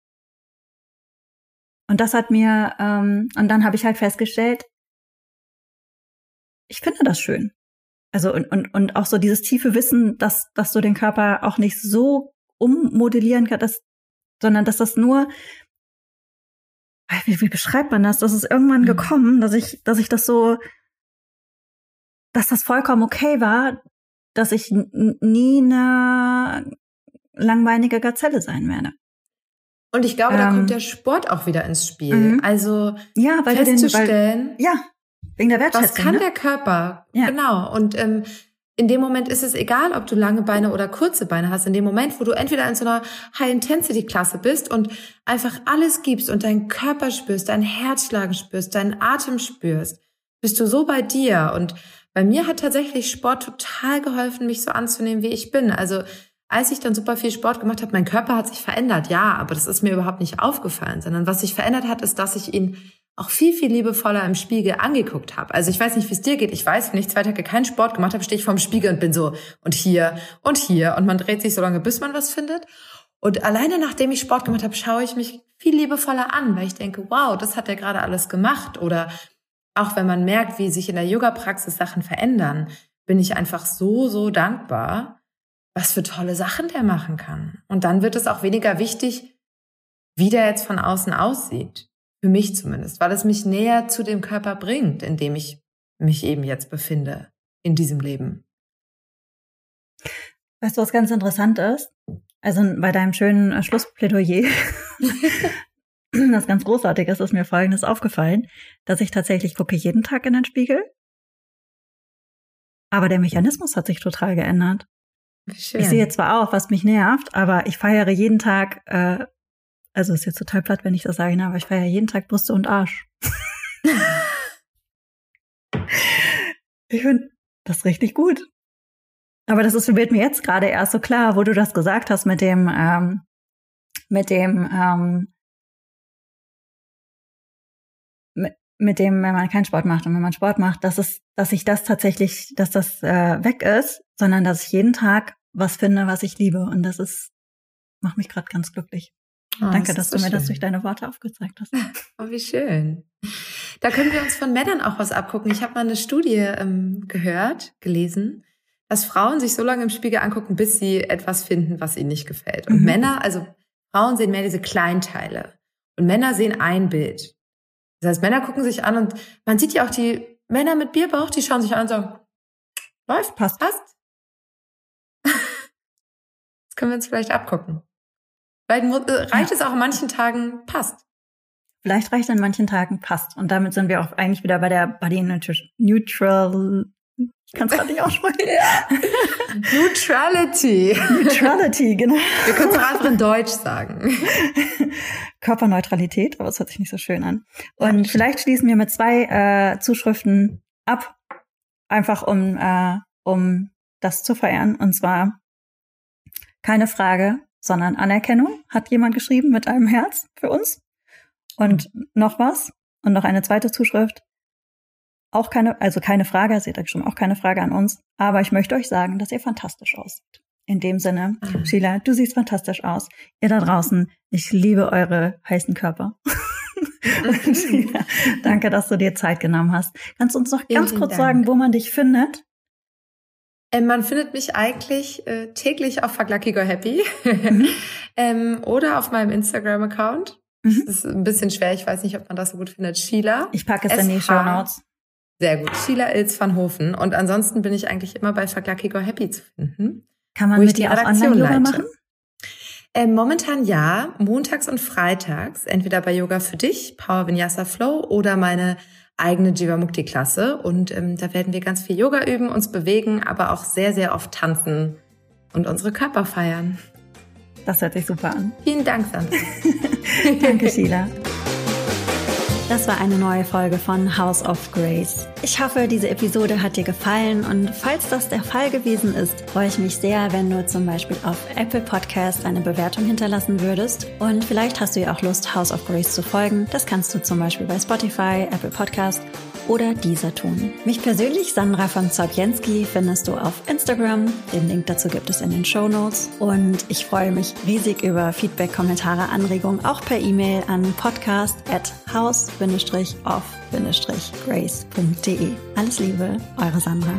Und das hat mir, ähm, und dann habe ich halt festgestellt, ich finde das schön. Also und, und, und auch so dieses tiefe Wissen, dass, dass du den Körper auch nicht so ummodellieren kannst, dass, sondern dass das nur, wie, wie beschreibt man das? Das ist irgendwann mhm. gekommen, dass ich, dass ich das so, dass das vollkommen okay war, dass ich nie eine langweinige Gazelle sein werde. Und ich glaube, ähm, da kommt ähm, der Sport auch wieder ins Spiel. Mhm. Also ja, weil festzustellen, den, weil, ja, wegen der Wertschätzung. Was kann ne? der Körper? Ja. Genau. Und ähm, in dem Moment ist es egal, ob du lange Beine oder kurze Beine hast. In dem Moment, wo du entweder in so einer High-Intensity-Klasse bist und einfach alles gibst und deinen Körper spürst, dein Herzschlagen spürst, deinen Atem spürst, bist du so bei dir. Und bei mir hat tatsächlich Sport total geholfen, mich so anzunehmen, wie ich bin. Also als ich dann super viel Sport gemacht habe, mein Körper hat sich verändert, ja, aber das ist mir überhaupt nicht aufgefallen, sondern was sich verändert hat, ist, dass ich ihn auch viel, viel liebevoller im Spiegel angeguckt habe. Also ich weiß nicht, wie es dir geht. Ich weiß, wenn ich zwei Tage keinen Sport gemacht habe, stehe ich vorm Spiegel und bin so und hier und hier und man dreht sich so lange, bis man was findet. Und alleine nachdem ich Sport gemacht habe, schaue ich mich viel liebevoller an, weil ich denke, wow, das hat er gerade alles gemacht. Oder auch wenn man merkt, wie sich in der Yoga-Praxis Sachen verändern, bin ich einfach so, so dankbar, was für tolle Sachen der machen kann. Und dann wird es auch weniger wichtig, wie der jetzt von außen aussieht. Für mich zumindest, weil es mich näher zu dem Körper bringt, in dem ich mich eben jetzt befinde, in diesem Leben. Weißt du, was ganz interessant ist? Also bei deinem schönen äh, Schlussplädoyer, [LAUGHS] das ganz großartig ist, ist mir Folgendes aufgefallen, dass ich tatsächlich gucke jeden Tag in den Spiegel. Aber der Mechanismus hat sich total geändert. Schön. Ich sehe zwar auch, was mich nervt, aber ich feiere jeden Tag, äh, also ist jetzt total platt, wenn ich das sage, ne, aber ich feiere jeden Tag Brüste und Arsch. ich finde das richtig gut. Aber das ist, wird mir jetzt gerade erst so klar, wo du das gesagt hast mit dem, ähm, mit dem, ähm, mit, mit dem, wenn man keinen Sport macht und wenn man Sport macht, dass es, dass ich das tatsächlich, dass das äh, weg ist, sondern dass ich jeden Tag was finde, was ich liebe. Und das ist, macht mich gerade ganz glücklich. Oh, Danke, das dass du mir schön. das durch deine Worte aufgezeigt hast. [LAUGHS] Oh, wie schön. Da können wir uns von Männern auch was abgucken. Ich habe mal eine Studie ähm, gehört, gelesen, dass Frauen sich so lange im Spiegel angucken, bis sie etwas finden, was ihnen nicht gefällt. Und mhm. Männer, also Frauen sehen mehr diese Kleinteile. Und Männer sehen ein Bild. Das heißt, Männer gucken sich an und man sieht ja auch die Männer mit Bierbauch, die schauen sich an und sagen, läuft, passt, passt können wir uns vielleicht abgucken. Vielleicht äh, reicht es auch an manchen Tagen passt. Vielleicht reicht es an manchen Tagen passt. Und damit sind wir auch eigentlich wieder bei der Body Neutral Ich kann es gerade nicht aussprechen. [LAUGHS] ja. Neutrality. Neutrality, genau. Wir können es auch einfach in Deutsch sagen. [LAUGHS] Körperneutralität, aber es hört sich nicht so schön an. Und ja, vielleicht schließen wir mit zwei äh, Zuschriften ab, einfach um, äh, um das zu feiern. Und zwar keine Frage, sondern Anerkennung, hat jemand geschrieben mit einem Herz für uns. Und noch was und noch eine zweite Zuschrift. Auch keine, also keine Frage, seht ihr schon, auch keine Frage an uns. Aber ich möchte euch sagen, dass ihr fantastisch aussieht. In dem Sinne, mhm. Sheila, du siehst fantastisch aus. Ihr da draußen, ich liebe eure heißen Körper. [LAUGHS] Sheila, danke, dass du dir Zeit genommen hast. Kannst du uns noch ganz Vielen kurz Dank. sagen, wo man dich findet? Ähm, man findet mich eigentlich äh, täglich auf Fuck Lucky Go Happy mhm. [LAUGHS] ähm, oder auf meinem Instagram-Account. Mhm. Das ist ein bisschen schwer, ich weiß nicht, ob man das so gut findet. Sheila. Ich packe es in die Show Notes. Sehr gut. Sheila Ilz van Hofen. Und ansonsten bin ich eigentlich immer bei Fuck Lucky Go Happy zu finden. Kann man mit dir auch Online-Yoga machen? Äh, momentan ja, montags und freitags, entweder bei Yoga für dich, Power Vinyasa Flow oder meine eigene Jivamukti-Klasse. Und ähm, da werden wir ganz viel Yoga üben, uns bewegen, aber auch sehr, sehr oft tanzen und unsere Körper feiern. Das hört sich super an. Vielen Dank, Sandra. [LAUGHS] Danke, Sheila. Das war eine neue Folge von House of Grace. Ich hoffe, diese Episode hat dir gefallen und falls das der Fall gewesen ist, freue ich mich sehr, wenn du zum Beispiel auf Apple Podcast eine Bewertung hinterlassen würdest und vielleicht hast du ja auch Lust, House of Grace zu folgen. Das kannst du zum Beispiel bei Spotify, Apple Podcast oder dieser tun. Mich persönlich, Sandra von Zobjenski, findest du auf Instagram. Den Link dazu gibt es in den Show Notes. Und ich freue mich riesig über Feedback, Kommentare, Anregungen, auch per E-Mail an podcast at house-off-grace.de. Alles Liebe, eure Sandra.